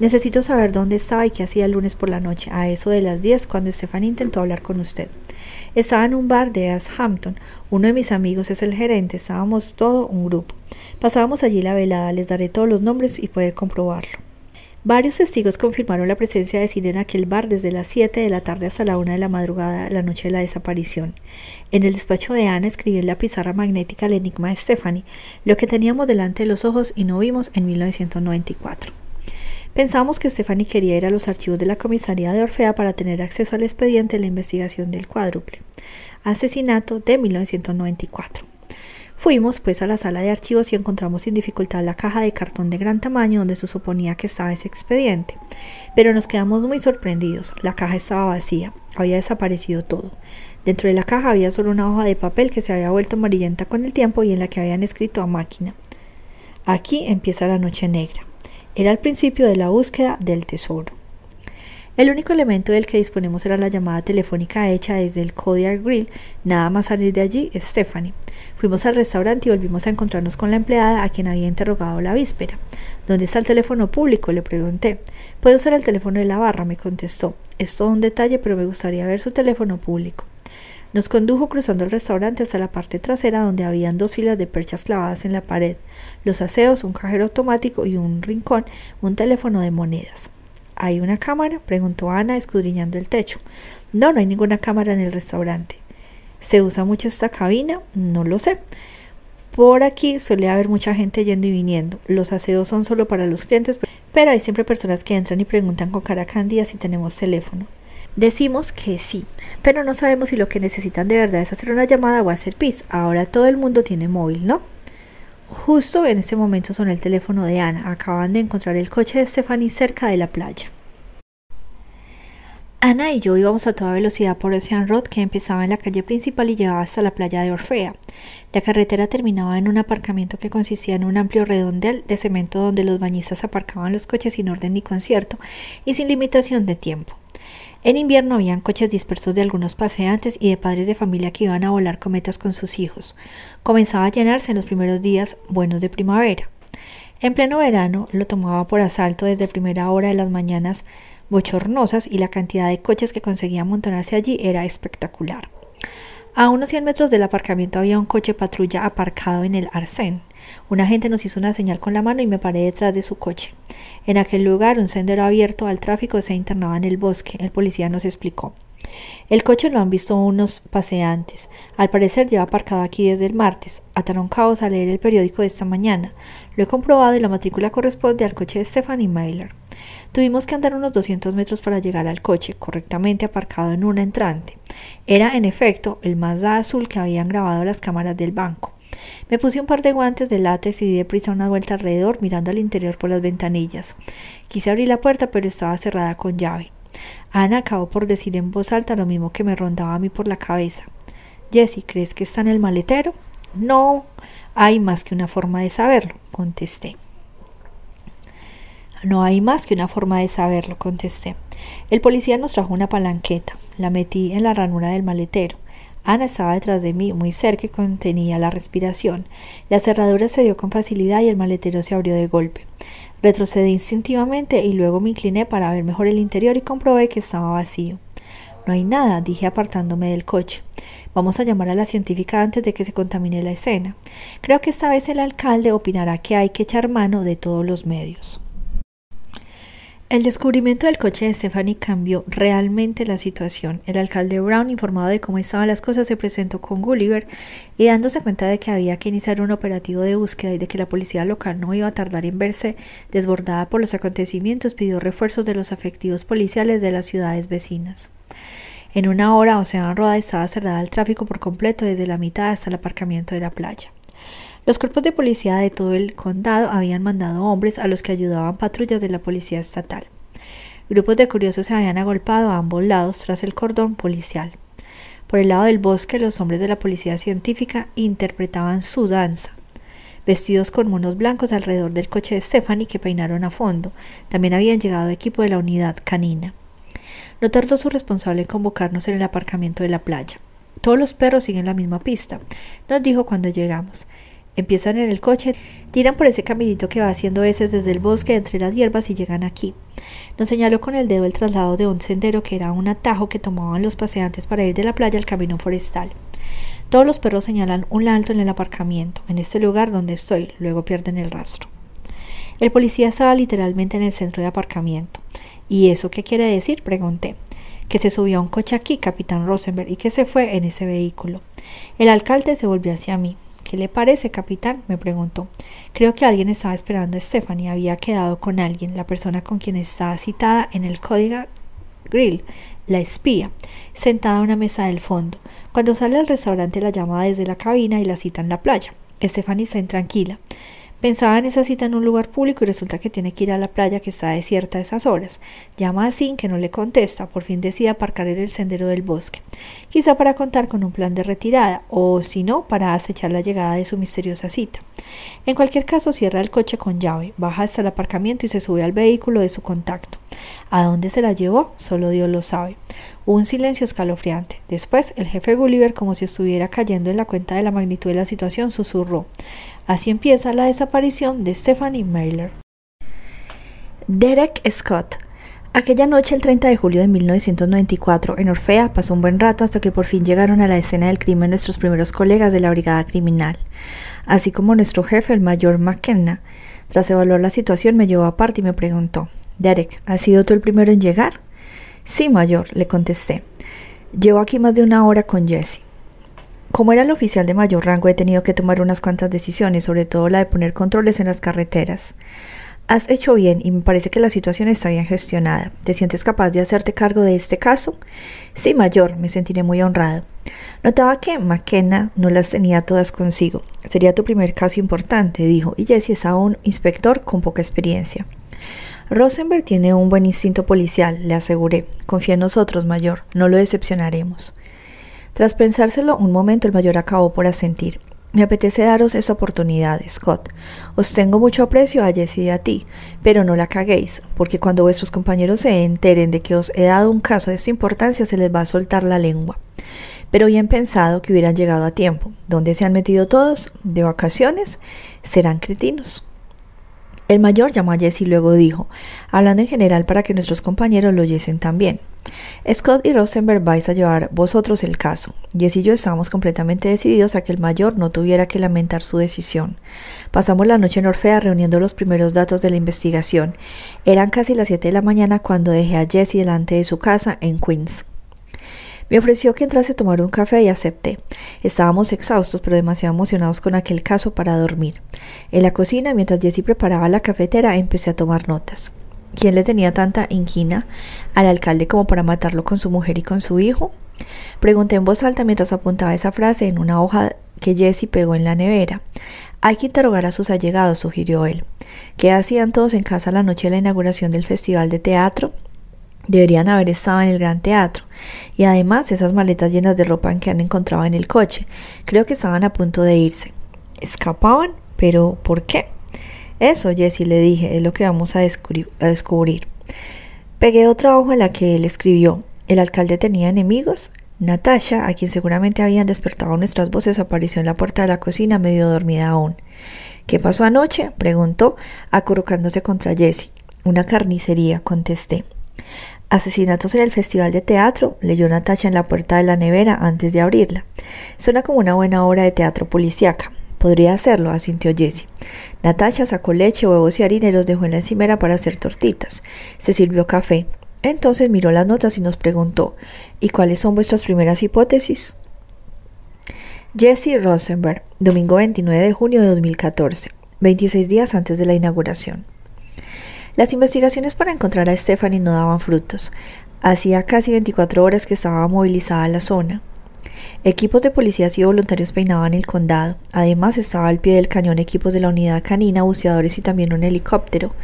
Necesito saber dónde estaba y qué hacía el lunes por la noche, a eso de las 10, cuando Stephanie intentó hablar con usted. Estaba en un bar de Ashampton. Uno de mis amigos es el gerente. Estábamos todo un grupo. Pasábamos allí la velada. Les daré todos los nombres y puede comprobarlo. Varios testigos confirmaron la presencia de Cine en aquel bar desde las 7 de la tarde hasta la 1 de la madrugada la noche de la desaparición. En el despacho de Ana escribí en la pizarra magnética el enigma de Stephanie, lo que teníamos delante de los ojos y no vimos en 1994. Pensamos que Stephanie quería ir a los archivos de la comisaría de Orfea para tener acceso al expediente de la investigación del cuádruple. Asesinato de 1994. Fuimos pues a la sala de archivos y encontramos sin dificultad la caja de cartón de gran tamaño donde se suponía que estaba ese expediente. Pero nos quedamos muy sorprendidos. La caja estaba vacía. Había desaparecido todo. Dentro de la caja había solo una hoja de papel que se había vuelto amarillenta con el tiempo y en la que habían escrito a máquina. Aquí empieza la noche negra. Era el principio de la búsqueda del tesoro. El único elemento del que disponemos era la llamada telefónica hecha desde el Kodiak Grill. Nada más salir de allí, Stephanie. Fuimos al restaurante y volvimos a encontrarnos con la empleada a quien había interrogado la víspera. ¿Dónde está el teléfono público? le pregunté. Puedo usar el teléfono de la barra, me contestó. Es todo un detalle, pero me gustaría ver su teléfono público. Nos condujo cruzando el restaurante hasta la parte trasera donde habían dos filas de perchas clavadas en la pared, los aseos, un cajero automático y un rincón, un teléfono de monedas. ¿Hay una cámara? preguntó Ana escudriñando el techo. No, no hay ninguna cámara en el restaurante. ¿Se usa mucho esta cabina? No lo sé. Por aquí suele haber mucha gente yendo y viniendo. Los aseos son solo para los clientes, pero hay siempre personas que entran y preguntan con cara cándida si tenemos teléfono. Decimos que sí, pero no sabemos si lo que necesitan de verdad es hacer una llamada o hacer pis. Ahora todo el mundo tiene móvil, ¿no? Justo en ese momento sonó el teléfono de Ana. Acaban de encontrar el coche de Stephanie cerca de la playa. Ana y yo íbamos a toda velocidad por Ocean Road que empezaba en la calle principal y llevaba hasta la playa de Orfea. La carretera terminaba en un aparcamiento que consistía en un amplio redondel de cemento donde los bañistas aparcaban los coches sin orden ni concierto y sin limitación de tiempo. En invierno habían coches dispersos de algunos paseantes y de padres de familia que iban a volar cometas con sus hijos. Comenzaba a llenarse en los primeros días buenos de primavera. En pleno verano lo tomaba por asalto desde primera hora de las mañanas bochornosas y la cantidad de coches que conseguía amontonarse allí era espectacular. A unos 100 metros del aparcamiento había un coche patrulla aparcado en el arcén. Un agente nos hizo una señal con la mano y me paré detrás de su coche. En aquel lugar, un sendero abierto al tráfico se internaba en el bosque. El policía nos explicó. El coche lo han visto unos paseantes. Al parecer lleva aparcado aquí desde el martes. Ataroncados a leer el periódico de esta mañana. Lo he comprobado y la matrícula corresponde al coche de Stephanie Mailer. Tuvimos que andar unos 200 metros para llegar al coche, correctamente aparcado en una entrante. Era, en efecto, el Mazda azul que habían grabado las cámaras del banco. Me puse un par de guantes de látex y di deprisa una vuelta alrededor mirando al interior por las ventanillas. Quise abrir la puerta pero estaba cerrada con llave. Ana acabó por decir en voz alta lo mismo que me rondaba a mí por la cabeza. Jessie, ¿crees que está en el maletero? No, hay más que una forma de saberlo, contesté. No hay más que una forma de saberlo, contesté. El policía nos trajo una palanqueta. La metí en la ranura del maletero. Ana estaba detrás de mí, muy cerca y contenía la respiración. La cerradura se dio con facilidad y el maletero se abrió de golpe. Retrocedí instintivamente y luego me incliné para ver mejor el interior y comprobé que estaba vacío. No hay nada, dije apartándome del coche. Vamos a llamar a la científica antes de que se contamine la escena. Creo que esta vez el alcalde opinará que hay que echar mano de todos los medios. El descubrimiento del coche de Stephanie cambió realmente la situación. El alcalde Brown, informado de cómo estaban las cosas, se presentó con Gulliver y dándose cuenta de que había que iniciar un operativo de búsqueda y de que la policía local no iba a tardar en verse desbordada por los acontecimientos, pidió refuerzos de los efectivos policiales de las ciudades vecinas. En una hora, Ocean Road estaba cerrada al tráfico por completo desde la mitad hasta el aparcamiento de la playa. Los cuerpos de policía de todo el condado habían mandado hombres a los que ayudaban patrullas de la policía estatal. Grupos de curiosos se habían agolpado a ambos lados tras el cordón policial. Por el lado del bosque, los hombres de la policía científica interpretaban su danza, vestidos con monos blancos alrededor del coche de Stephanie que peinaron a fondo. También habían llegado equipo de la unidad canina. No tardó su responsable en convocarnos en el aparcamiento de la playa. Todos los perros siguen la misma pista, nos dijo cuando llegamos. Empiezan en el coche, tiran por ese caminito que va haciendo veces desde el bosque entre las hierbas y llegan aquí. Nos señaló con el dedo el traslado de un sendero que era un atajo que tomaban los paseantes para ir de la playa al camino forestal. Todos los perros señalan un alto en el aparcamiento, en este lugar donde estoy, luego pierden el rastro. El policía estaba literalmente en el centro de aparcamiento. ¿Y eso qué quiere decir? pregunté. Que se subió a un coche aquí, capitán Rosenberg, y que se fue en ese vehículo. El alcalde se volvió hacia mí. ¿Qué le parece, capitán? me preguntó. Creo que alguien estaba esperando a Stephanie. Había quedado con alguien, la persona con quien estaba citada en el código Grill, la espía, sentada a una mesa del fondo. Cuando sale al restaurante la llama desde la cabina y la cita en la playa. Stephanie está intranquila. Pensaba en esa cita en un lugar público y resulta que tiene que ir a la playa que está desierta a esas horas. Llama a Sin que no le contesta. Por fin decide aparcar en el sendero del bosque. Quizá para contar con un plan de retirada o si no para acechar la llegada de su misteriosa cita. En cualquier caso cierra el coche con llave, baja hasta el aparcamiento y se sube al vehículo de su contacto. ¿A dónde se la llevó? Solo Dios lo sabe. un silencio escalofriante. Después, el jefe Gulliver, como si estuviera cayendo en la cuenta de la magnitud de la situación, susurró. Así empieza la desaparición de Stephanie Mailer. Derek Scott. Aquella noche, el 30 de julio de 1994, en Orfea, pasó un buen rato hasta que por fin llegaron a la escena del crimen nuestros primeros colegas de la brigada criminal, así como nuestro jefe, el mayor McKenna. Tras evaluar la situación, me llevó aparte y me preguntó: Derek, ¿has sido tú el primero en llegar? Sí, mayor, le contesté. Llevo aquí más de una hora con Jesse. Como era el oficial de mayor rango, he tenido que tomar unas cuantas decisiones, sobre todo la de poner controles en las carreteras. Has hecho bien y me parece que la situación está bien gestionada. ¿Te sientes capaz de hacerte cargo de este caso? Sí, mayor, me sentiré muy honrado. Notaba que McKenna no las tenía todas consigo. Sería tu primer caso importante, dijo, y Jesse es aún inspector con poca experiencia. Rosenberg tiene un buen instinto policial, le aseguré. Confía en nosotros, mayor, no lo decepcionaremos. Tras pensárselo un momento, el mayor acabó por asentir. Me apetece daros esa oportunidad, Scott. Os tengo mucho aprecio a Jesse y a ti, pero no la caguéis, porque cuando vuestros compañeros se enteren de que os he dado un caso de esta importancia se les va a soltar la lengua. Pero bien pensado que hubieran llegado a tiempo. ¿Dónde se han metido todos? ¿De vacaciones? Serán cretinos. El mayor llamó a Jesse y luego dijo, hablando en general para que nuestros compañeros lo oyesen también. Scott y Rosenberg vais a llevar vosotros el caso. Jesse y yo estábamos completamente decididos a que el mayor no tuviera que lamentar su decisión. Pasamos la noche en Orfea reuniendo los primeros datos de la investigación. Eran casi las siete de la mañana cuando dejé a Jesse delante de su casa en Queens. Me ofreció que entrase a tomar un café y acepté. Estábamos exhaustos pero demasiado emocionados con aquel caso para dormir. En la cocina, mientras Jesse preparaba la cafetera, empecé a tomar notas. ¿Quién le tenía tanta inquina al alcalde como para matarlo con su mujer y con su hijo? Pregunté en voz alta mientras apuntaba esa frase en una hoja que Jesse pegó en la nevera. Hay que interrogar a sus allegados, sugirió él. ¿Qué hacían todos en casa la noche de la inauguración del Festival de Teatro? Deberían haber estado en el gran teatro. Y además esas maletas llenas de ropa que han encontrado en el coche. Creo que estaban a punto de irse. ¿Escapaban? ¿Pero por qué? Eso, Jessie, le dije, es lo que vamos a, descubrir. Pegué otra hoja en la que él escribió. ¿El alcalde tenía enemigos? Natasha, a quien seguramente habían despertado nuestras voces, apareció en la puerta de la cocina medio dormida aún. ¿Qué pasó anoche? preguntó, acurrucándose contra Jessie. Una carnicería, contesté. Asesinatos en el Festival de Teatro, leyó Natacha en la puerta de la nevera antes de abrirla. Suena como una buena obra de teatro policíaca. Podría hacerlo, asintió Jessie. Natacha sacó leche, huevos y harina y los dejó en la encimera para hacer tortitas. Se sirvió café. Entonces miró las notas y nos preguntó ¿Y cuáles son vuestras primeras hipótesis? Jesse Rosenberg, domingo 29 de junio de 2014, 26 días antes de la inauguración. Las investigaciones para encontrar a Stephanie no daban frutos. Hacía casi 24 horas que estaba movilizada la zona. Equipos de policías y voluntarios peinaban el condado. Además estaba al pie del cañón equipos de la unidad canina, buceadores y también un helicóptero.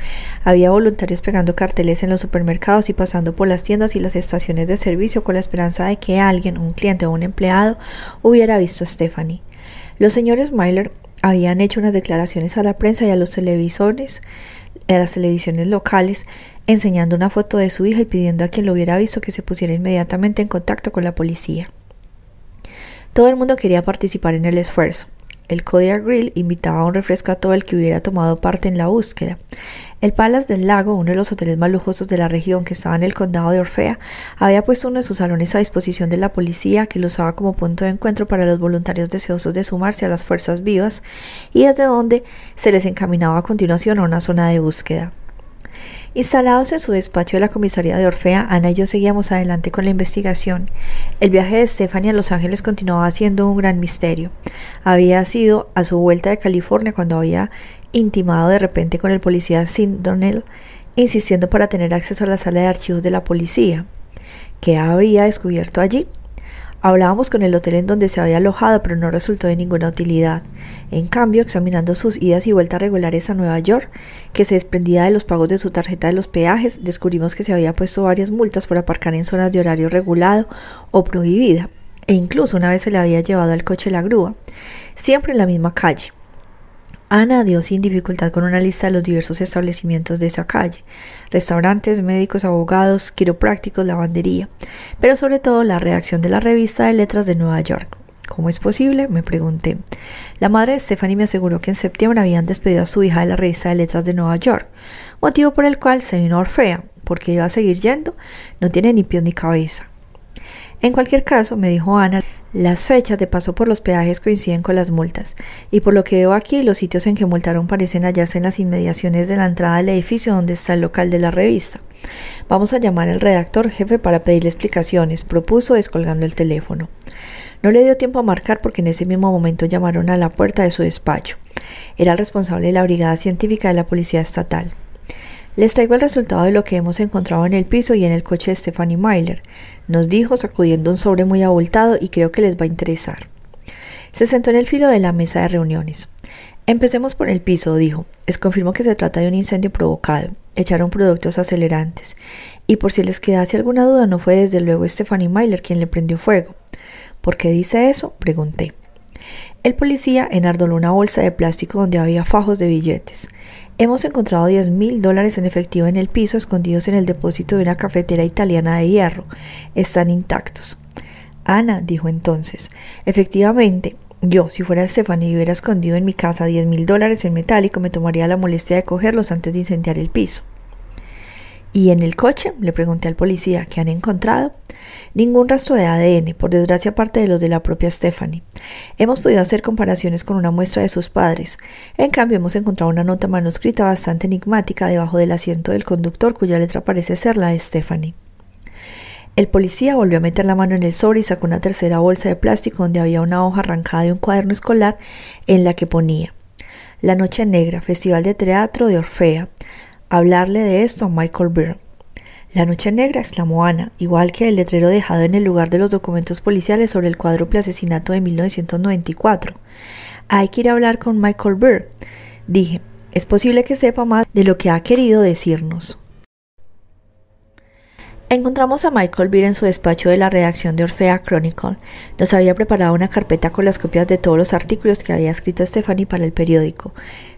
Había voluntarios pegando carteles en los supermercados y pasando por las tiendas y las estaciones de servicio con la esperanza de que alguien, un cliente o un empleado, hubiera visto a Stephanie. Los señores Myler habían hecho unas declaraciones a la prensa y a los televisores a las televisiones locales enseñando una foto de su hija y pidiendo a quien lo hubiera visto que se pusiera inmediatamente en contacto con la policía. Todo el mundo quería participar en el esfuerzo. El Kodiak Grill invitaba a un refresco a todo el que hubiera tomado parte en la búsqueda. El Palace del Lago, uno de los hoteles más lujosos de la región que estaba en el condado de Orfea, había puesto uno de sus salones a disposición de la policía que lo usaba como punto de encuentro para los voluntarios deseosos de sumarse a las fuerzas vivas y desde donde se les encaminaba a continuación a una zona de búsqueda. Instalados en su despacho de la comisaría de Orfea, Ana y yo seguíamos adelante con la investigación. El viaje de Stephanie a Los Ángeles continuaba siendo un gran misterio. Había sido a su vuelta de California cuando había intimado de repente con el policía Sid Donnell, insistiendo para tener acceso a la sala de archivos de la policía. ¿Qué habría descubierto allí? Hablábamos con el hotel en donde se había alojado, pero no resultó de ninguna utilidad. En cambio, examinando sus idas y vueltas regulares a Nueva York, que se desprendía de los pagos de su tarjeta de los peajes, descubrimos que se había puesto varias multas por aparcar en zonas de horario regulado o prohibida, e incluso una vez se le había llevado al coche la grúa, siempre en la misma calle. Ana dio sin dificultad con una lista de los diversos establecimientos de esa calle, restaurantes, médicos, abogados, quiroprácticos, lavandería, pero sobre todo la redacción de la revista de letras de Nueva York. ¿Cómo es posible? me pregunté. La madre de Stephanie me aseguró que en septiembre habían despedido a su hija de la revista de letras de Nueva York, motivo por el cual se vino Orfea, porque iba a seguir yendo, no tiene ni pies ni cabeza. En cualquier caso, me dijo Ana, las fechas de paso por los peajes coinciden con las multas, y por lo que veo aquí, los sitios en que multaron parecen hallarse en las inmediaciones de la entrada del edificio donde está el local de la revista. Vamos a llamar al redactor jefe para pedirle explicaciones, propuso descolgando el teléfono. No le dio tiempo a marcar porque en ese mismo momento llamaron a la puerta de su despacho. Era el responsable de la brigada científica de la Policía Estatal. Les traigo el resultado de lo que hemos encontrado en el piso y en el coche de Stephanie Myler, nos dijo sacudiendo un sobre muy abultado y creo que les va a interesar. Se sentó en el filo de la mesa de reuniones. Empecemos por el piso, dijo. Les confirmo que se trata de un incendio provocado. Echaron productos acelerantes. Y por si les quedase alguna duda, no fue desde luego Stephanie Myler quien le prendió fuego. ¿Por qué dice eso? pregunté. El policía enardoló una bolsa de plástico donde había fajos de billetes. Hemos encontrado diez mil dólares en efectivo en el piso escondidos en el depósito de una cafetera italiana de hierro. Están intactos. Ana, dijo entonces, efectivamente, Yo, si fuera Stephanie y hubiera escondido en mi casa diez mil dólares en metálico, me tomaría la molestia de cogerlos antes de incendiar el piso. ¿Y en el coche? Le pregunté al policía. ¿Qué han encontrado? Ningún rastro de ADN, por desgracia aparte de los de la propia Stephanie. Hemos podido hacer comparaciones con una muestra de sus padres. En cambio, hemos encontrado una nota manuscrita bastante enigmática debajo del asiento del conductor cuya letra parece ser la de Stephanie. El policía volvió a meter la mano en el sobre y sacó una tercera bolsa de plástico donde había una hoja arrancada de un cuaderno escolar en la que ponía La Noche Negra, Festival de Teatro de Orfea, hablarle de esto a Michael Byrne. La noche negra, exclamó Ana, igual que el letrero dejado en el lugar de los documentos policiales sobre el cuádruple asesinato de 1994. Hay que ir a hablar con Michael Byrne. Dije, es posible que sepa más de lo que ha querido decirnos. Encontramos a Michael Beer en su despacho de la redacción de Orfea Chronicle. Nos había preparado una carpeta con las copias de todos los artículos que había escrito Stephanie para el periódico.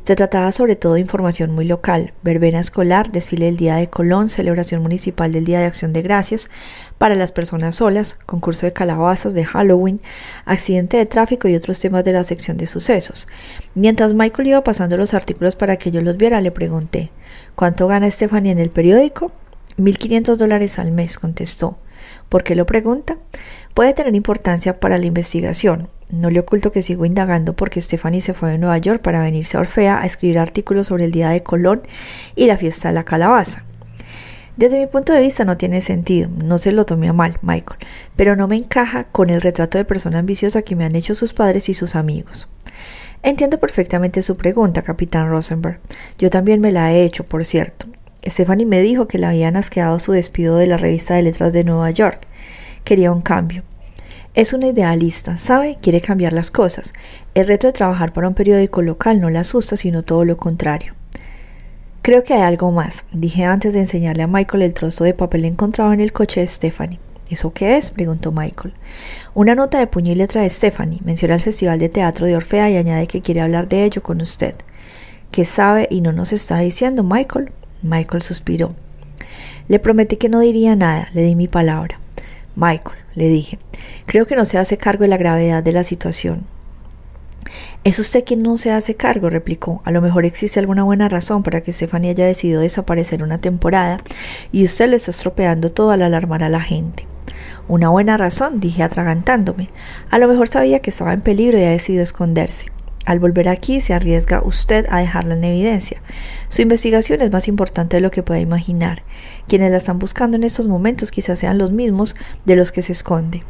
Se trataba sobre todo de información muy local, verbena escolar, desfile del Día de Colón, celebración municipal del Día de Acción de Gracias para las personas solas, concurso de calabazas de Halloween, accidente de tráfico y otros temas de la sección de sucesos. Mientras Michael iba pasando los artículos para que yo los viera, le pregunté ¿Cuánto gana Stephanie en el periódico? 1.500 dólares al mes, contestó. ¿Por qué lo pregunta? Puede tener importancia para la investigación. No le oculto que sigo indagando porque Stephanie se fue de Nueva York para venirse a Orfea a escribir artículos sobre el Día de Colón y la fiesta de la calabaza. Desde mi punto de vista no tiene sentido, no se lo tomé a mal, Michael, pero no me encaja con el retrato de persona ambiciosa que me han hecho sus padres y sus amigos. Entiendo perfectamente su pregunta, capitán Rosenberg. Yo también me la he hecho, por cierto. Stephanie me dijo que le habían asqueado su despido de la revista de letras de Nueva York. Quería un cambio. Es una idealista, ¿sabe? Quiere cambiar las cosas. El reto de trabajar para un periódico local no le asusta, sino todo lo contrario. Creo que hay algo más, dije antes de enseñarle a Michael el trozo de papel encontrado en el coche de Stephanie. ¿Eso qué es? preguntó Michael. Una nota de puño y letra de Stephanie. Menciona el Festival de Teatro de Orfea y añade que quiere hablar de ello con usted. ¿Qué sabe y no nos está diciendo, Michael? Michael suspiró. Le prometí que no diría nada, le di mi palabra. Michael, le dije, creo que no se hace cargo de la gravedad de la situación. Es usted quien no se hace cargo, replicó. A lo mejor existe alguna buena razón para que Stephanie haya decidido desaparecer una temporada y usted le está estropeando todo al alarmar a la gente. Una buena razón, dije atragantándome. A lo mejor sabía que estaba en peligro y ha decidido esconderse. Al volver aquí se arriesga usted a dejarla en evidencia. Su investigación es más importante de lo que pueda imaginar. Quienes la están buscando en estos momentos quizás sean los mismos de los que se esconde.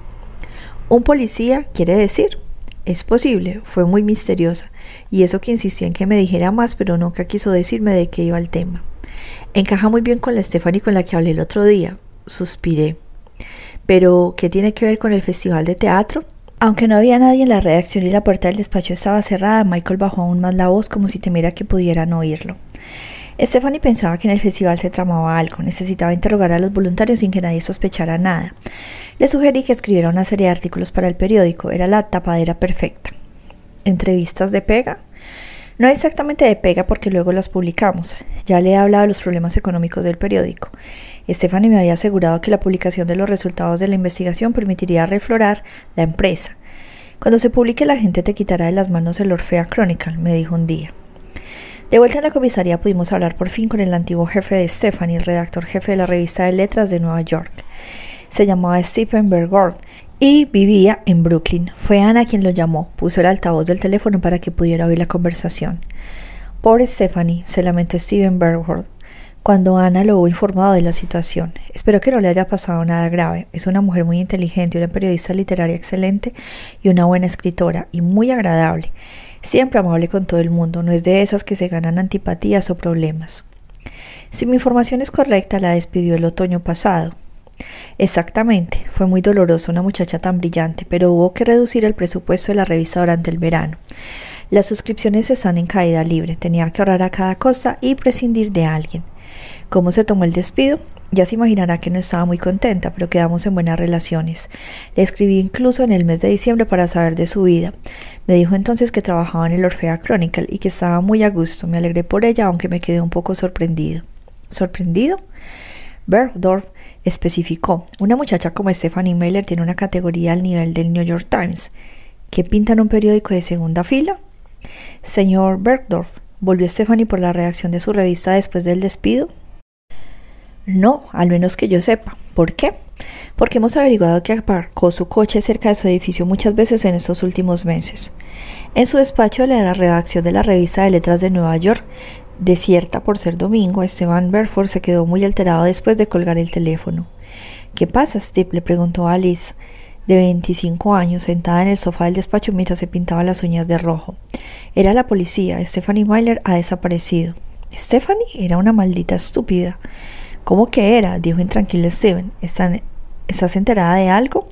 Un policía quiere decir. Es posible, fue muy misteriosa, y eso que insistía en que me dijera más, pero nunca quiso decirme de qué iba el tema. Encaja muy bien con la Stephanie con la que hablé el otro día. Suspiré. Pero, ¿qué tiene que ver con el festival de teatro? Aunque no había nadie en la redacción y la puerta del despacho estaba cerrada, Michael bajó aún más la voz como si temiera que pudieran oírlo. Stephanie pensaba que en el festival se tramaba algo, necesitaba interrogar a los voluntarios sin que nadie sospechara nada. Le sugerí que escribiera una serie de artículos para el periódico, era la tapadera perfecta. ¿Entrevistas de pega? No exactamente de pega porque luego las publicamos. Ya le he hablado de los problemas económicos del periódico. Stephanie me había asegurado que la publicación de los resultados de la investigación permitiría reflorar la empresa. Cuando se publique la gente te quitará de las manos el Orfea Chronicle, me dijo un día. De vuelta en la comisaría pudimos hablar por fin con el antiguo jefe de Stephanie, redactor jefe de la revista de letras de Nueva York. Se llamaba Stephen Bergord y vivía en Brooklyn. Fue Ana quien lo llamó, puso el altavoz del teléfono para que pudiera oír la conversación. Pobre Stephanie, se lamentó Stephen Bergord cuando Ana lo hubo informado de la situación. Espero que no le haya pasado nada grave. Es una mujer muy inteligente, una periodista literaria excelente y una buena escritora y muy agradable. Siempre amable con todo el mundo, no es de esas que se ganan antipatías o problemas. Si mi información es correcta, la despidió el otoño pasado. Exactamente, fue muy doloroso una muchacha tan brillante, pero hubo que reducir el presupuesto de la revista durante el verano. Las suscripciones están en caída libre, tenía que ahorrar a cada costa y prescindir de alguien. ¿Cómo se tomó el despido? Ya se imaginará que no estaba muy contenta, pero quedamos en buenas relaciones. Le escribí incluso en el mes de diciembre para saber de su vida. Me dijo entonces que trabajaba en el Orfea Chronicle y que estaba muy a gusto. Me alegré por ella, aunque me quedé un poco sorprendido. ¿Sorprendido? Bergdorf especificó. Una muchacha como Stephanie Mailer tiene una categoría al nivel del New York Times. ¿Qué pinta en un periódico de segunda fila? Señor Bergdorf, ¿volvió Stephanie por la redacción de su revista después del despido? No, al menos que yo sepa. ¿Por qué? Porque hemos averiguado que aparcó su coche cerca de su edificio muchas veces en estos últimos meses. En su despacho de la redacción de la revista de letras de Nueva York, desierta por ser domingo, Esteban Berford se quedó muy alterado después de colgar el teléfono. ¿Qué pasa, Steve? le preguntó Alice, de 25 años, sentada en el sofá del despacho mientras se pintaba las uñas de rojo. Era la policía. Stephanie Myler ha desaparecido. ¿Stephanie? Era una maldita estúpida. ¿Cómo que era? dijo intranquilo Steven. ¿Estás enterada de algo?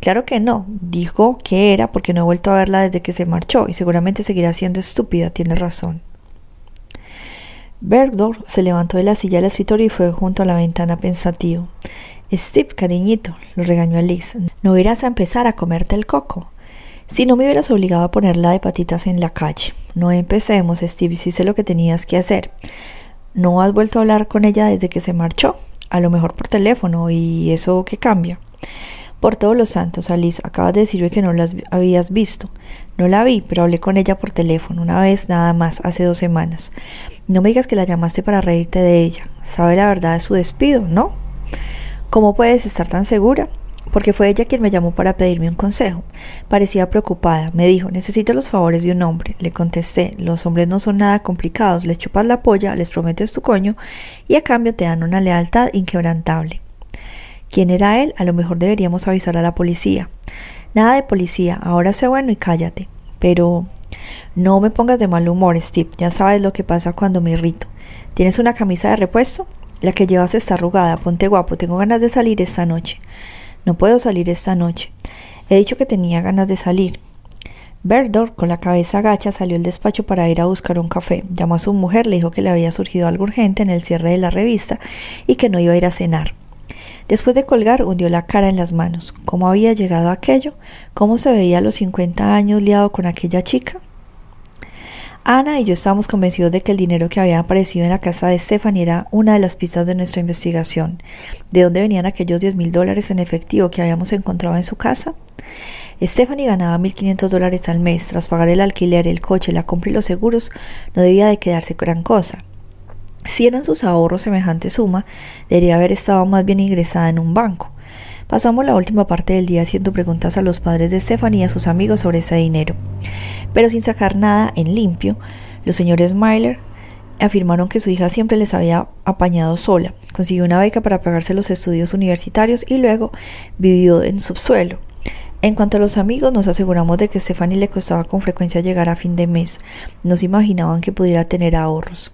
Claro que no, dijo que era porque no he vuelto a verla desde que se marchó y seguramente seguirá siendo estúpida, tiene razón. Bergdorf se levantó de la silla del escritorio y fue junto a la ventana pensativo. Steve, cariñito, lo regañó Alice, no irás a empezar a comerte el coco. Si no me hubieras obligado a ponerla de patitas en la calle. No empecemos, Steve, si lo que tenías que hacer. ¿No has vuelto a hablar con ella desde que se marchó? A lo mejor por teléfono, ¿y eso qué cambia? Por todos los santos, Alice, acabas de decirme que no la habías visto. No la vi, pero hablé con ella por teléfono, una vez nada más, hace dos semanas. No me digas que la llamaste para reírte de ella. Sabe la verdad de su despido, ¿no? ¿Cómo puedes estar tan segura? Porque fue ella quien me llamó para pedirme un consejo. Parecía preocupada. Me dijo, necesito los favores de un hombre. Le contesté, los hombres no son nada complicados, les chupas la polla, les prometes tu coño y a cambio te dan una lealtad inquebrantable. ¿Quién era él? A lo mejor deberíamos avisar a la policía. Nada de policía, ahora sé bueno y cállate. Pero no me pongas de mal humor, Steve, ya sabes lo que pasa cuando me irrito. ¿Tienes una camisa de repuesto? La que llevas está arrugada, ponte guapo, tengo ganas de salir esta noche. No puedo salir esta noche. He dicho que tenía ganas de salir. Berdor, con la cabeza agacha, salió al despacho para ir a buscar un café. Llamó a su mujer, le dijo que le había surgido algo urgente en el cierre de la revista y que no iba a ir a cenar. Después de colgar, hundió la cara en las manos. ¿Cómo había llegado aquello? ¿Cómo se veía a los cincuenta años liado con aquella chica? Ana y yo estábamos convencidos de que el dinero que había aparecido en la casa de Stephanie era una de las pistas de nuestra investigación. ¿De dónde venían aquellos diez mil dólares en efectivo que habíamos encontrado en su casa? Stephanie ganaba mil quinientos dólares al mes. Tras pagar el alquiler, el coche, la compra y los seguros, no debía de quedarse gran cosa. Si eran sus ahorros semejante suma, debería haber estado más bien ingresada en un banco. Pasamos la última parte del día haciendo preguntas a los padres de Stephanie y a sus amigos sobre ese dinero. Pero sin sacar nada en limpio, los señores Myler afirmaron que su hija siempre les había apañado sola, consiguió una beca para pagarse los estudios universitarios y luego vivió en subsuelo. En cuanto a los amigos, nos aseguramos de que Stephanie le costaba con frecuencia llegar a fin de mes. No se imaginaban que pudiera tener ahorros.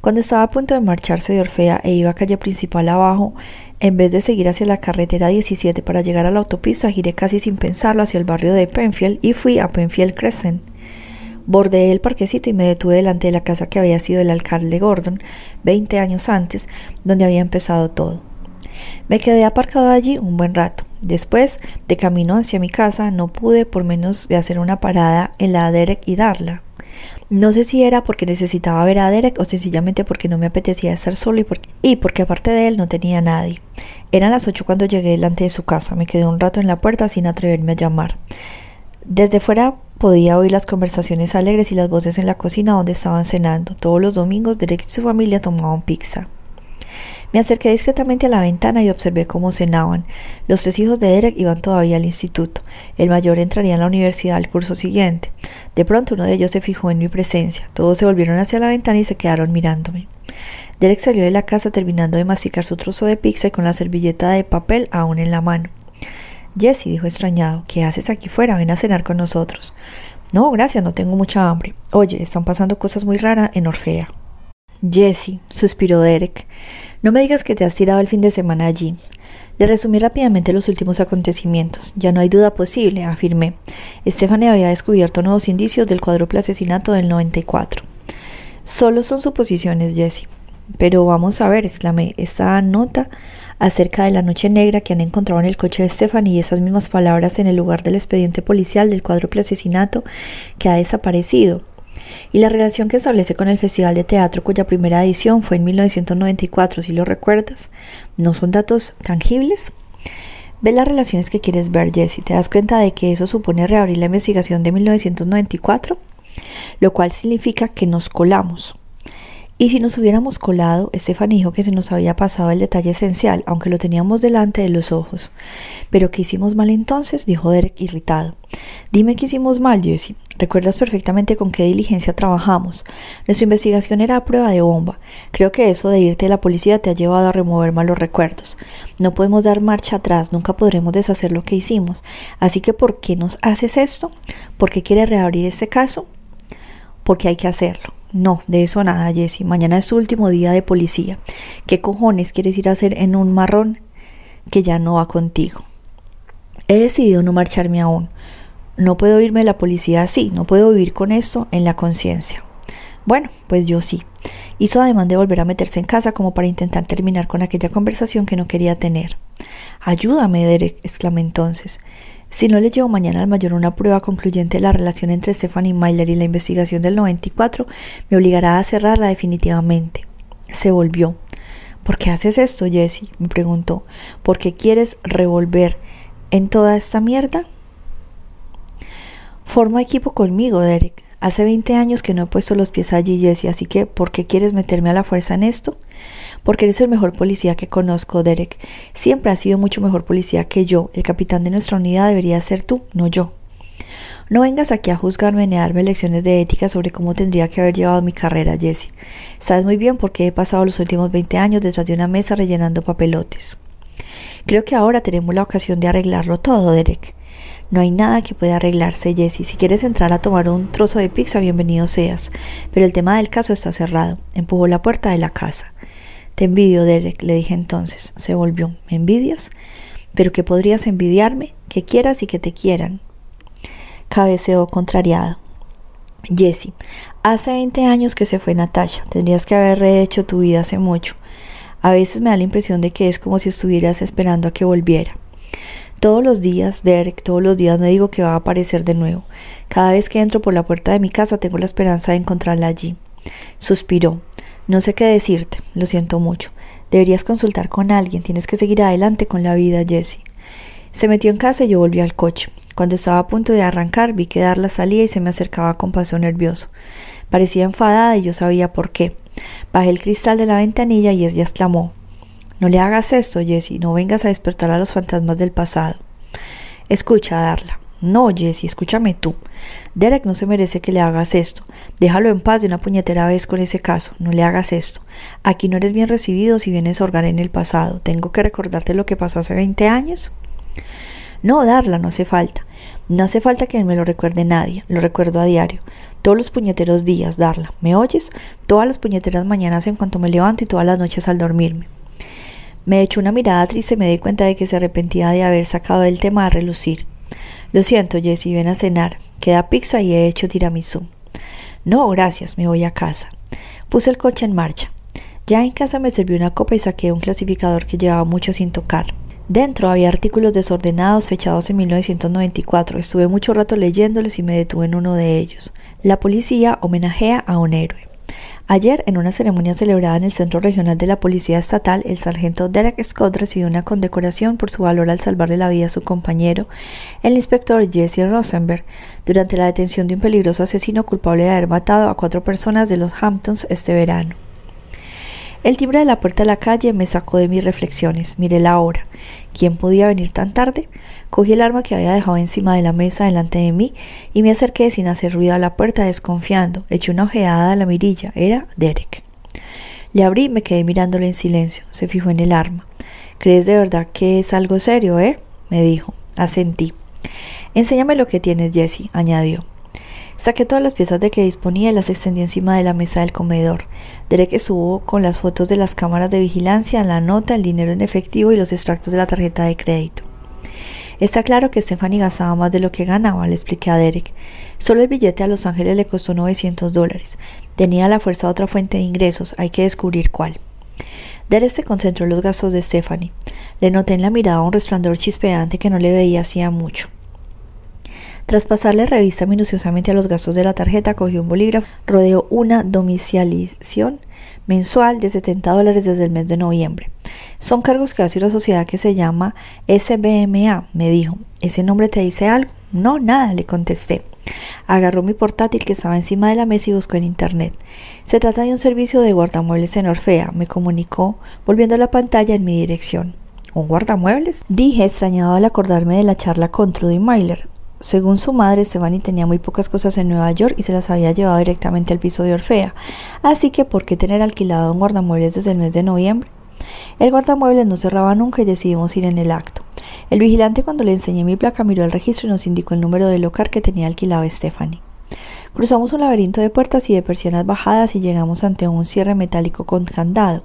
Cuando estaba a punto de marcharse de Orfea e iba a calle principal abajo, en vez de seguir hacia la carretera 17 para llegar a la autopista, giré casi sin pensarlo hacia el barrio de Penfield y fui a Penfield Crescent. Bordeé el parquecito y me detuve delante de la casa que había sido el alcalde Gordon 20 años antes, donde había empezado todo. Me quedé aparcado allí un buen rato. Después, de camino hacia mi casa, no pude por menos de hacer una parada en la Derek y darla. No sé si era porque necesitaba ver a Derek o sencillamente porque no me apetecía estar solo y porque, aparte de él no tenía nadie. Eran las ocho cuando llegué delante de su casa. Me quedé un rato en la puerta sin atreverme a llamar. Desde fuera podía oír las conversaciones alegres y las voces en la cocina donde estaban cenando. Todos los domingos Derek y su familia tomaban pizza. Me acerqué discretamente a la ventana y observé cómo cenaban. Los tres hijos de Derek iban todavía al instituto. El mayor entraría en la universidad al curso siguiente. De pronto uno de ellos se fijó en mi presencia. Todos se volvieron hacia la ventana y se quedaron mirándome. Derek salió de la casa terminando de masticar su trozo de pizza y con la servilleta de papel aún en la mano. Jesse dijo extrañado, ¿qué haces aquí fuera? Ven a cenar con nosotros. No, gracias, no tengo mucha hambre. Oye, están pasando cosas muy raras en Orfea. Jesse, suspiró Derek. No me digas que te has tirado el fin de semana allí. Le resumí rápidamente los últimos acontecimientos. Ya no hay duda posible, afirmé. Stephanie había descubierto nuevos indicios del cuádruple asesinato del 94. Solo son suposiciones, Jesse. Pero vamos a ver, exclamé, esta nota acerca de la noche negra que han encontrado en el coche de Stephanie y esas mismas palabras en el lugar del expediente policial del cuádruple asesinato que ha desaparecido y la relación que establece con el Festival de Teatro cuya primera edición fue en 1994, si lo recuerdas, ¿no son datos tangibles? Ves las relaciones que quieres ver, Jesse. ¿Te das cuenta de que eso supone reabrir la investigación de 1994? Lo cual significa que nos colamos. Y si nos hubiéramos colado, Estefan dijo que se nos había pasado el detalle esencial, aunque lo teníamos delante de los ojos. ¿Pero qué hicimos mal entonces? dijo Derek irritado. Dime qué hicimos mal, Jesse. Recuerdas perfectamente con qué diligencia trabajamos. Nuestra investigación era a prueba de bomba. Creo que eso de irte a la policía te ha llevado a remover malos recuerdos. No podemos dar marcha atrás, nunca podremos deshacer lo que hicimos. Así que ¿por qué nos haces esto? ¿Por qué quieres reabrir este caso? Porque hay que hacerlo. No, de eso nada, Jesse. Mañana es tu último día de policía. ¿Qué cojones quieres ir a hacer en un marrón que ya no va contigo? He decidido no marcharme aún. No puedo irme de la policía así, no puedo vivir con esto en la conciencia. Bueno, pues yo sí. Hizo además de volver a meterse en casa como para intentar terminar con aquella conversación que no quería tener. Ayúdame, Derek, exclamé entonces. Si no le llevo mañana al mayor una prueba concluyente de la relación entre Stephanie Myler y la investigación del 94, me obligará a cerrarla definitivamente. Se volvió. ¿Por qué haces esto, Jesse? me preguntó. ¿Por qué quieres revolver en toda esta mierda? Forma equipo conmigo, Derek. Hace 20 años que no he puesto los pies allí, Jesse, así que ¿por qué quieres meterme a la fuerza en esto? Porque eres el mejor policía que conozco, Derek. Siempre has sido mucho mejor policía que yo. El capitán de nuestra unidad debería ser tú, no yo. No vengas aquí a juzgarme ni a darme lecciones de ética sobre cómo tendría que haber llevado mi carrera, Jessie. Sabes muy bien por qué he pasado los últimos 20 años detrás de una mesa rellenando papelotes. Creo que ahora tenemos la ocasión de arreglarlo todo, Derek. No hay nada que pueda arreglarse, Jessie. Si quieres entrar a tomar un trozo de pizza, bienvenido seas. Pero el tema del caso está cerrado. Empujó la puerta de la casa. Te envidio, Derek, le dije entonces. Se volvió. ¿Me envidias? ¿Pero qué podrías envidiarme? Que quieras y que te quieran. Cabeceó contrariado. Jesse, hace 20 años que se fue Natasha. Tendrías que haber rehecho tu vida hace mucho. A veces me da la impresión de que es como si estuvieras esperando a que volviera. Todos los días, Derek, todos los días me digo que va a aparecer de nuevo. Cada vez que entro por la puerta de mi casa tengo la esperanza de encontrarla allí. Suspiró. No sé qué decirte, lo siento mucho. Deberías consultar con alguien, tienes que seguir adelante con la vida, Jessie. Se metió en casa y yo volví al coche. Cuando estaba a punto de arrancar, vi que Darla salía y se me acercaba con paso nervioso. Parecía enfadada y yo sabía por qué. Bajé el cristal de la ventanilla y ella exclamó No le hagas esto, Jessie, no vengas a despertar a los fantasmas del pasado. Escucha, Darla. No, Jessie, escúchame tú. Derek no se merece que le hagas esto. Déjalo en paz de una puñetera vez con ese caso. No le hagas esto. Aquí no eres bien recibido si vienes a orgar en el pasado. ¿Tengo que recordarte lo que pasó hace 20 años? No, Darla, no hace falta. No hace falta que me lo recuerde nadie. Lo recuerdo a diario. Todos los puñeteros días, Darla. ¿Me oyes? Todas las puñeteras mañanas en cuanto me levanto y todas las noches al dormirme. Me echó una mirada triste y me di cuenta de que se arrepentía de haber sacado el tema a relucir. Lo siento, Jessie, ven a cenar. Queda pizza y he hecho tiramisú. No, gracias, me voy a casa. Puse el coche en marcha. Ya en casa me serví una copa y saqué un clasificador que llevaba mucho sin tocar. Dentro había artículos desordenados fechados en 1994. Estuve mucho rato leyéndoles y me detuve en uno de ellos. La policía homenajea a un héroe. Ayer, en una ceremonia celebrada en el Centro Regional de la Policía Estatal, el sargento Derek Scott recibió una condecoración por su valor al salvarle la vida a su compañero, el inspector Jesse Rosenberg, durante la detención de un peligroso asesino culpable de haber matado a cuatro personas de los Hamptons este verano. El timbre de la puerta de la calle me sacó de mis reflexiones. Miré la hora. ¿Quién podía venir tan tarde? Cogí el arma que había dejado encima de la mesa delante de mí y me acerqué sin hacer ruido a la puerta desconfiando. Eché una ojeada a la mirilla. Era Derek. Le abrí y me quedé mirándolo en silencio. Se fijó en el arma. ¿Crees de verdad que es algo serio, eh? me dijo. Asentí. Enséñame lo que tienes, Jesse, añadió. Saqué todas las piezas de que disponía y las extendí encima de la mesa del comedor. Derek estuvo con las fotos de las cámaras de vigilancia, la nota, el dinero en efectivo y los extractos de la tarjeta de crédito. Está claro que Stephanie gastaba más de lo que ganaba, le expliqué a Derek. Solo el billete a Los Ángeles le costó 900 dólares. Tenía la fuerza otra fuente de ingresos, hay que descubrir cuál. Derek se concentró en los gastos de Stephanie. Le noté en la mirada un resplandor chispeante que no le veía hacía mucho. Tras pasarle revista minuciosamente a los gastos de la tarjeta, cogió un bolígrafo, rodeó una domiciliación mensual de 70 dólares desde el mes de noviembre. Son cargos que hace una sociedad que se llama SBMA, me dijo. ¿Ese nombre te dice algo? No, nada, le contesté. Agarró mi portátil que estaba encima de la mesa y buscó en internet. Se trata de un servicio de guardamuebles en Orfea, me comunicó, volviendo la pantalla en mi dirección. ¿Un guardamuebles? Dije, extrañado al acordarme de la charla con Trudy Myler. Según su madre, Stephanie tenía muy pocas cosas en Nueva York y se las había llevado directamente al piso de Orfea. Así que, ¿por qué tener alquilado un guardamuebles desde el mes de noviembre? El guardamuebles no cerraba nunca y decidimos ir en el acto. El vigilante cuando le enseñé mi placa miró el registro y nos indicó el número de local que tenía alquilado Stephanie. Cruzamos un laberinto de puertas y de persianas bajadas y llegamos ante un cierre metálico con candado.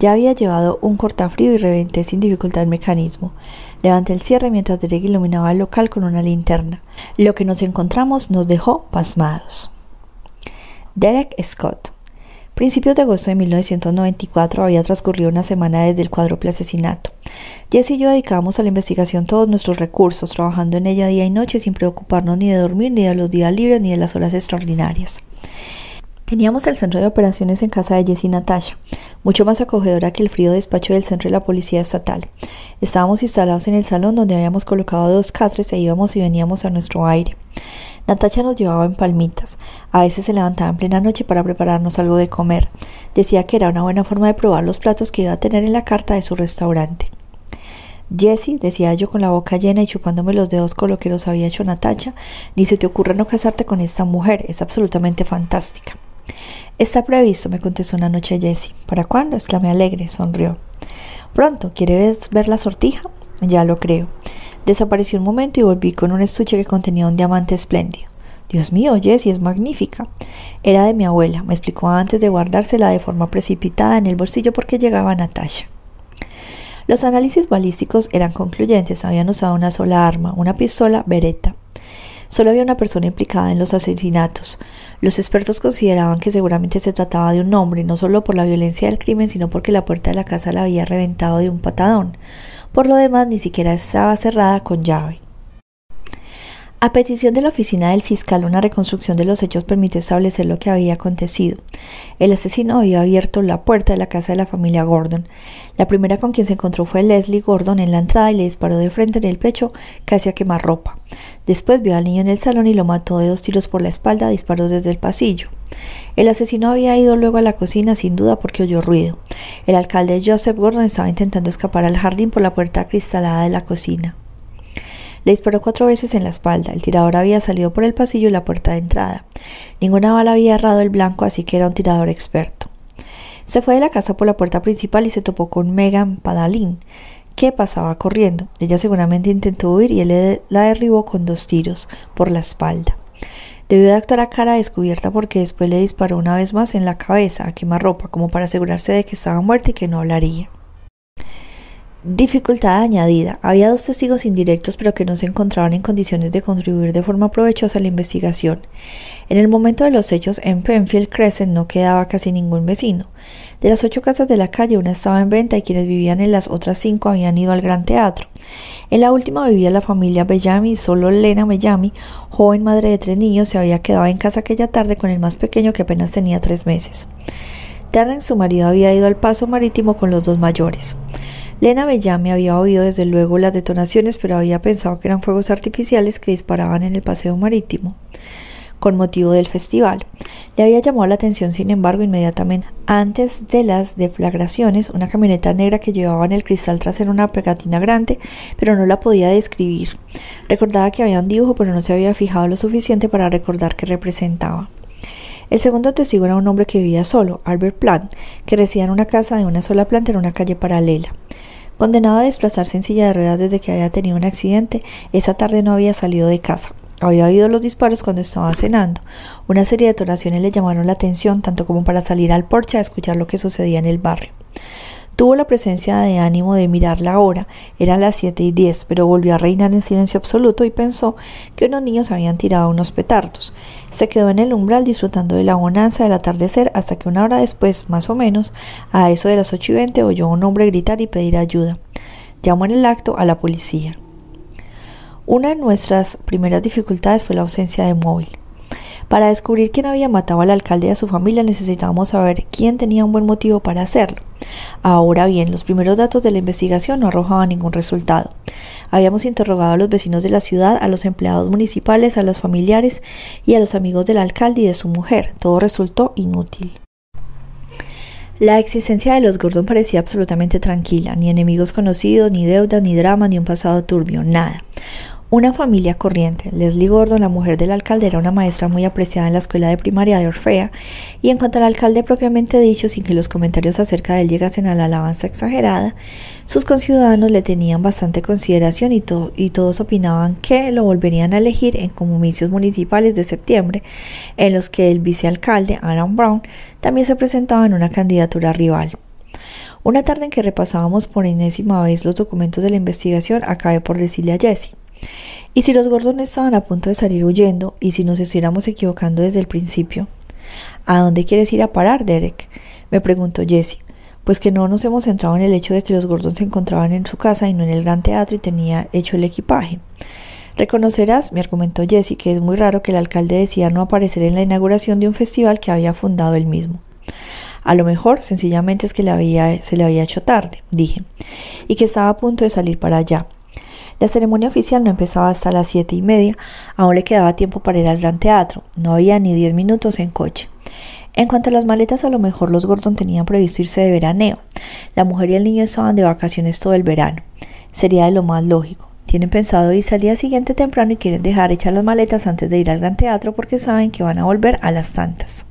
Ya había llevado un cortafrío y reventé sin dificultad el mecanismo. Levanté el cierre mientras Derek iluminaba el local con una linterna. Lo que nos encontramos nos dejó pasmados. Derek Scott. Principios de agosto de 1994 había transcurrido una semana desde el cuádruple asesinato. Jesse y yo dedicábamos a la investigación todos nuestros recursos, trabajando en ella día y noche sin preocuparnos ni de dormir, ni de los días libres, ni de las horas extraordinarias. Teníamos el centro de operaciones en casa de Jessie y Natasha, mucho más acogedora que el frío despacho del centro de la policía estatal. Estábamos instalados en el salón donde habíamos colocado dos catres e íbamos y veníamos a nuestro aire. Natasha nos llevaba en palmitas. A veces se levantaba en plena noche para prepararnos algo de comer. Decía que era una buena forma de probar los platos que iba a tener en la carta de su restaurante. Jessie, decía yo con la boca llena y chupándome los dedos con lo que nos había hecho Natasha, ni se te ocurra no casarte con esta mujer, es absolutamente fantástica. Está previsto, me contestó una noche Jessie. ¿Para cuándo? exclamé alegre, sonrió. Pronto, ¿quieres ver la sortija? Ya lo creo. Desapareció un momento y volví con un estuche que contenía un diamante espléndido. Dios mío, Jessie es magnífica. Era de mi abuela, me explicó antes de guardársela de forma precipitada en el bolsillo porque llegaba Natasha. Los análisis balísticos eran concluyentes, habían usado una sola arma, una pistola Beretta. Solo había una persona implicada en los asesinatos. Los expertos consideraban que seguramente se trataba de un hombre, no solo por la violencia del crimen, sino porque la puerta de la casa la había reventado de un patadón. Por lo demás, ni siquiera estaba cerrada con llave. A petición de la oficina del fiscal, una reconstrucción de los hechos permitió establecer lo que había acontecido. El asesino había abierto la puerta de la casa de la familia Gordon. La primera con quien se encontró fue Leslie Gordon en la entrada y le disparó de frente en el pecho casi a quemarropa. Después vio al niño en el salón y lo mató de dos tiros por la espalda, disparó desde el pasillo. El asesino había ido luego a la cocina sin duda porque oyó ruido. El alcalde Joseph Gordon estaba intentando escapar al jardín por la puerta cristalada de la cocina. Le disparó cuatro veces en la espalda. El tirador había salido por el pasillo y la puerta de entrada. Ninguna bala había errado el blanco, así que era un tirador experto. Se fue de la casa por la puerta principal y se topó con Megan Padalín, que pasaba corriendo. Ella seguramente intentó huir y él la derribó con dos tiros por la espalda. Debió de actuar a cara descubierta porque después le disparó una vez más en la cabeza a quemarropa, como para asegurarse de que estaba muerta y que no hablaría. Dificultad añadida. Había dos testigos indirectos pero que no se encontraban en condiciones de contribuir de forma provechosa a la investigación. En el momento de los hechos en Penfield Crescent no quedaba casi ningún vecino. De las ocho casas de la calle una estaba en venta y quienes vivían en las otras cinco habían ido al gran teatro. En la última vivía la familia Bellamy y solo Lena Bellamy, joven madre de tres niños, se había quedado en casa aquella tarde con el más pequeño que apenas tenía tres meses. Terrence, su marido, había ido al paso marítimo con los dos mayores. Lena Bellamy había oído desde luego las detonaciones, pero había pensado que eran fuegos artificiales que disparaban en el paseo marítimo con motivo del festival. Le había llamado la atención, sin embargo, inmediatamente antes de las deflagraciones, una camioneta negra que llevaba en el cristal trasero una pegatina grande, pero no la podía describir. Recordaba que había un dibujo, pero no se había fijado lo suficiente para recordar qué representaba. El segundo testigo era un hombre que vivía solo, Albert Plant, que residía en una casa de una sola planta en una calle paralela. Condenado a desplazarse en silla de ruedas desde que había tenido un accidente, esa tarde no había salido de casa. Había oído los disparos cuando estaba cenando. Una serie de detonaciones le llamaron la atención, tanto como para salir al porche a escuchar lo que sucedía en el barrio. Tuvo la presencia de ánimo de mirar la hora, eran las siete y diez, pero volvió a reinar en silencio absoluto y pensó que unos niños habían tirado unos petardos. Se quedó en el umbral disfrutando de la bonanza del atardecer hasta que una hora después, más o menos, a eso de las ocho y veinte, oyó a un hombre gritar y pedir ayuda. Llamó en el acto a la policía. Una de nuestras primeras dificultades fue la ausencia de móvil. Para descubrir quién había matado al alcalde y a su familia necesitábamos saber quién tenía un buen motivo para hacerlo. Ahora bien, los primeros datos de la investigación no arrojaban ningún resultado. Habíamos interrogado a los vecinos de la ciudad, a los empleados municipales, a los familiares y a los amigos del alcalde y de su mujer. Todo resultó inútil. La existencia de los Gordon parecía absolutamente tranquila, ni enemigos conocidos, ni deudas, ni drama, ni un pasado turbio, nada. Una familia corriente. Leslie Gordon, la mujer del alcalde, era una maestra muy apreciada en la escuela de primaria de Orfea, y en cuanto al alcalde propiamente dicho, sin que los comentarios acerca de él llegasen a la alabanza exagerada, sus conciudadanos le tenían bastante consideración y, y todos opinaban que lo volverían a elegir en comicios municipales de septiembre, en los que el vicealcalde, Alan Brown, también se presentaba en una candidatura rival. Una tarde en que repasábamos por enésima vez los documentos de la investigación, acabé por decirle a Jessie ¿Y si los gordos estaban a punto de salir huyendo y si nos estuviéramos equivocando desde el principio? ¿A dónde quieres ir a parar, Derek? me preguntó Jessie. Pues que no nos hemos centrado en el hecho de que los gordos se encontraban en su casa y no en el gran teatro y tenía hecho el equipaje. Reconocerás, me argumentó Jessie, que es muy raro que el alcalde decida no aparecer en la inauguración de un festival que había fundado él mismo. A lo mejor sencillamente es que le había, se le había hecho tarde, dije, y que estaba a punto de salir para allá. La ceremonia oficial no empezaba hasta las siete y media, aún le quedaba tiempo para ir al gran teatro, no había ni diez minutos en coche. En cuanto a las maletas, a lo mejor los Gordon tenían previsto irse de veraneo. La mujer y el niño estaban de vacaciones todo el verano. Sería de lo más lógico. Tienen pensado irse al día siguiente temprano y quieren dejar hechas las maletas antes de ir al gran teatro porque saben que van a volver a las tantas.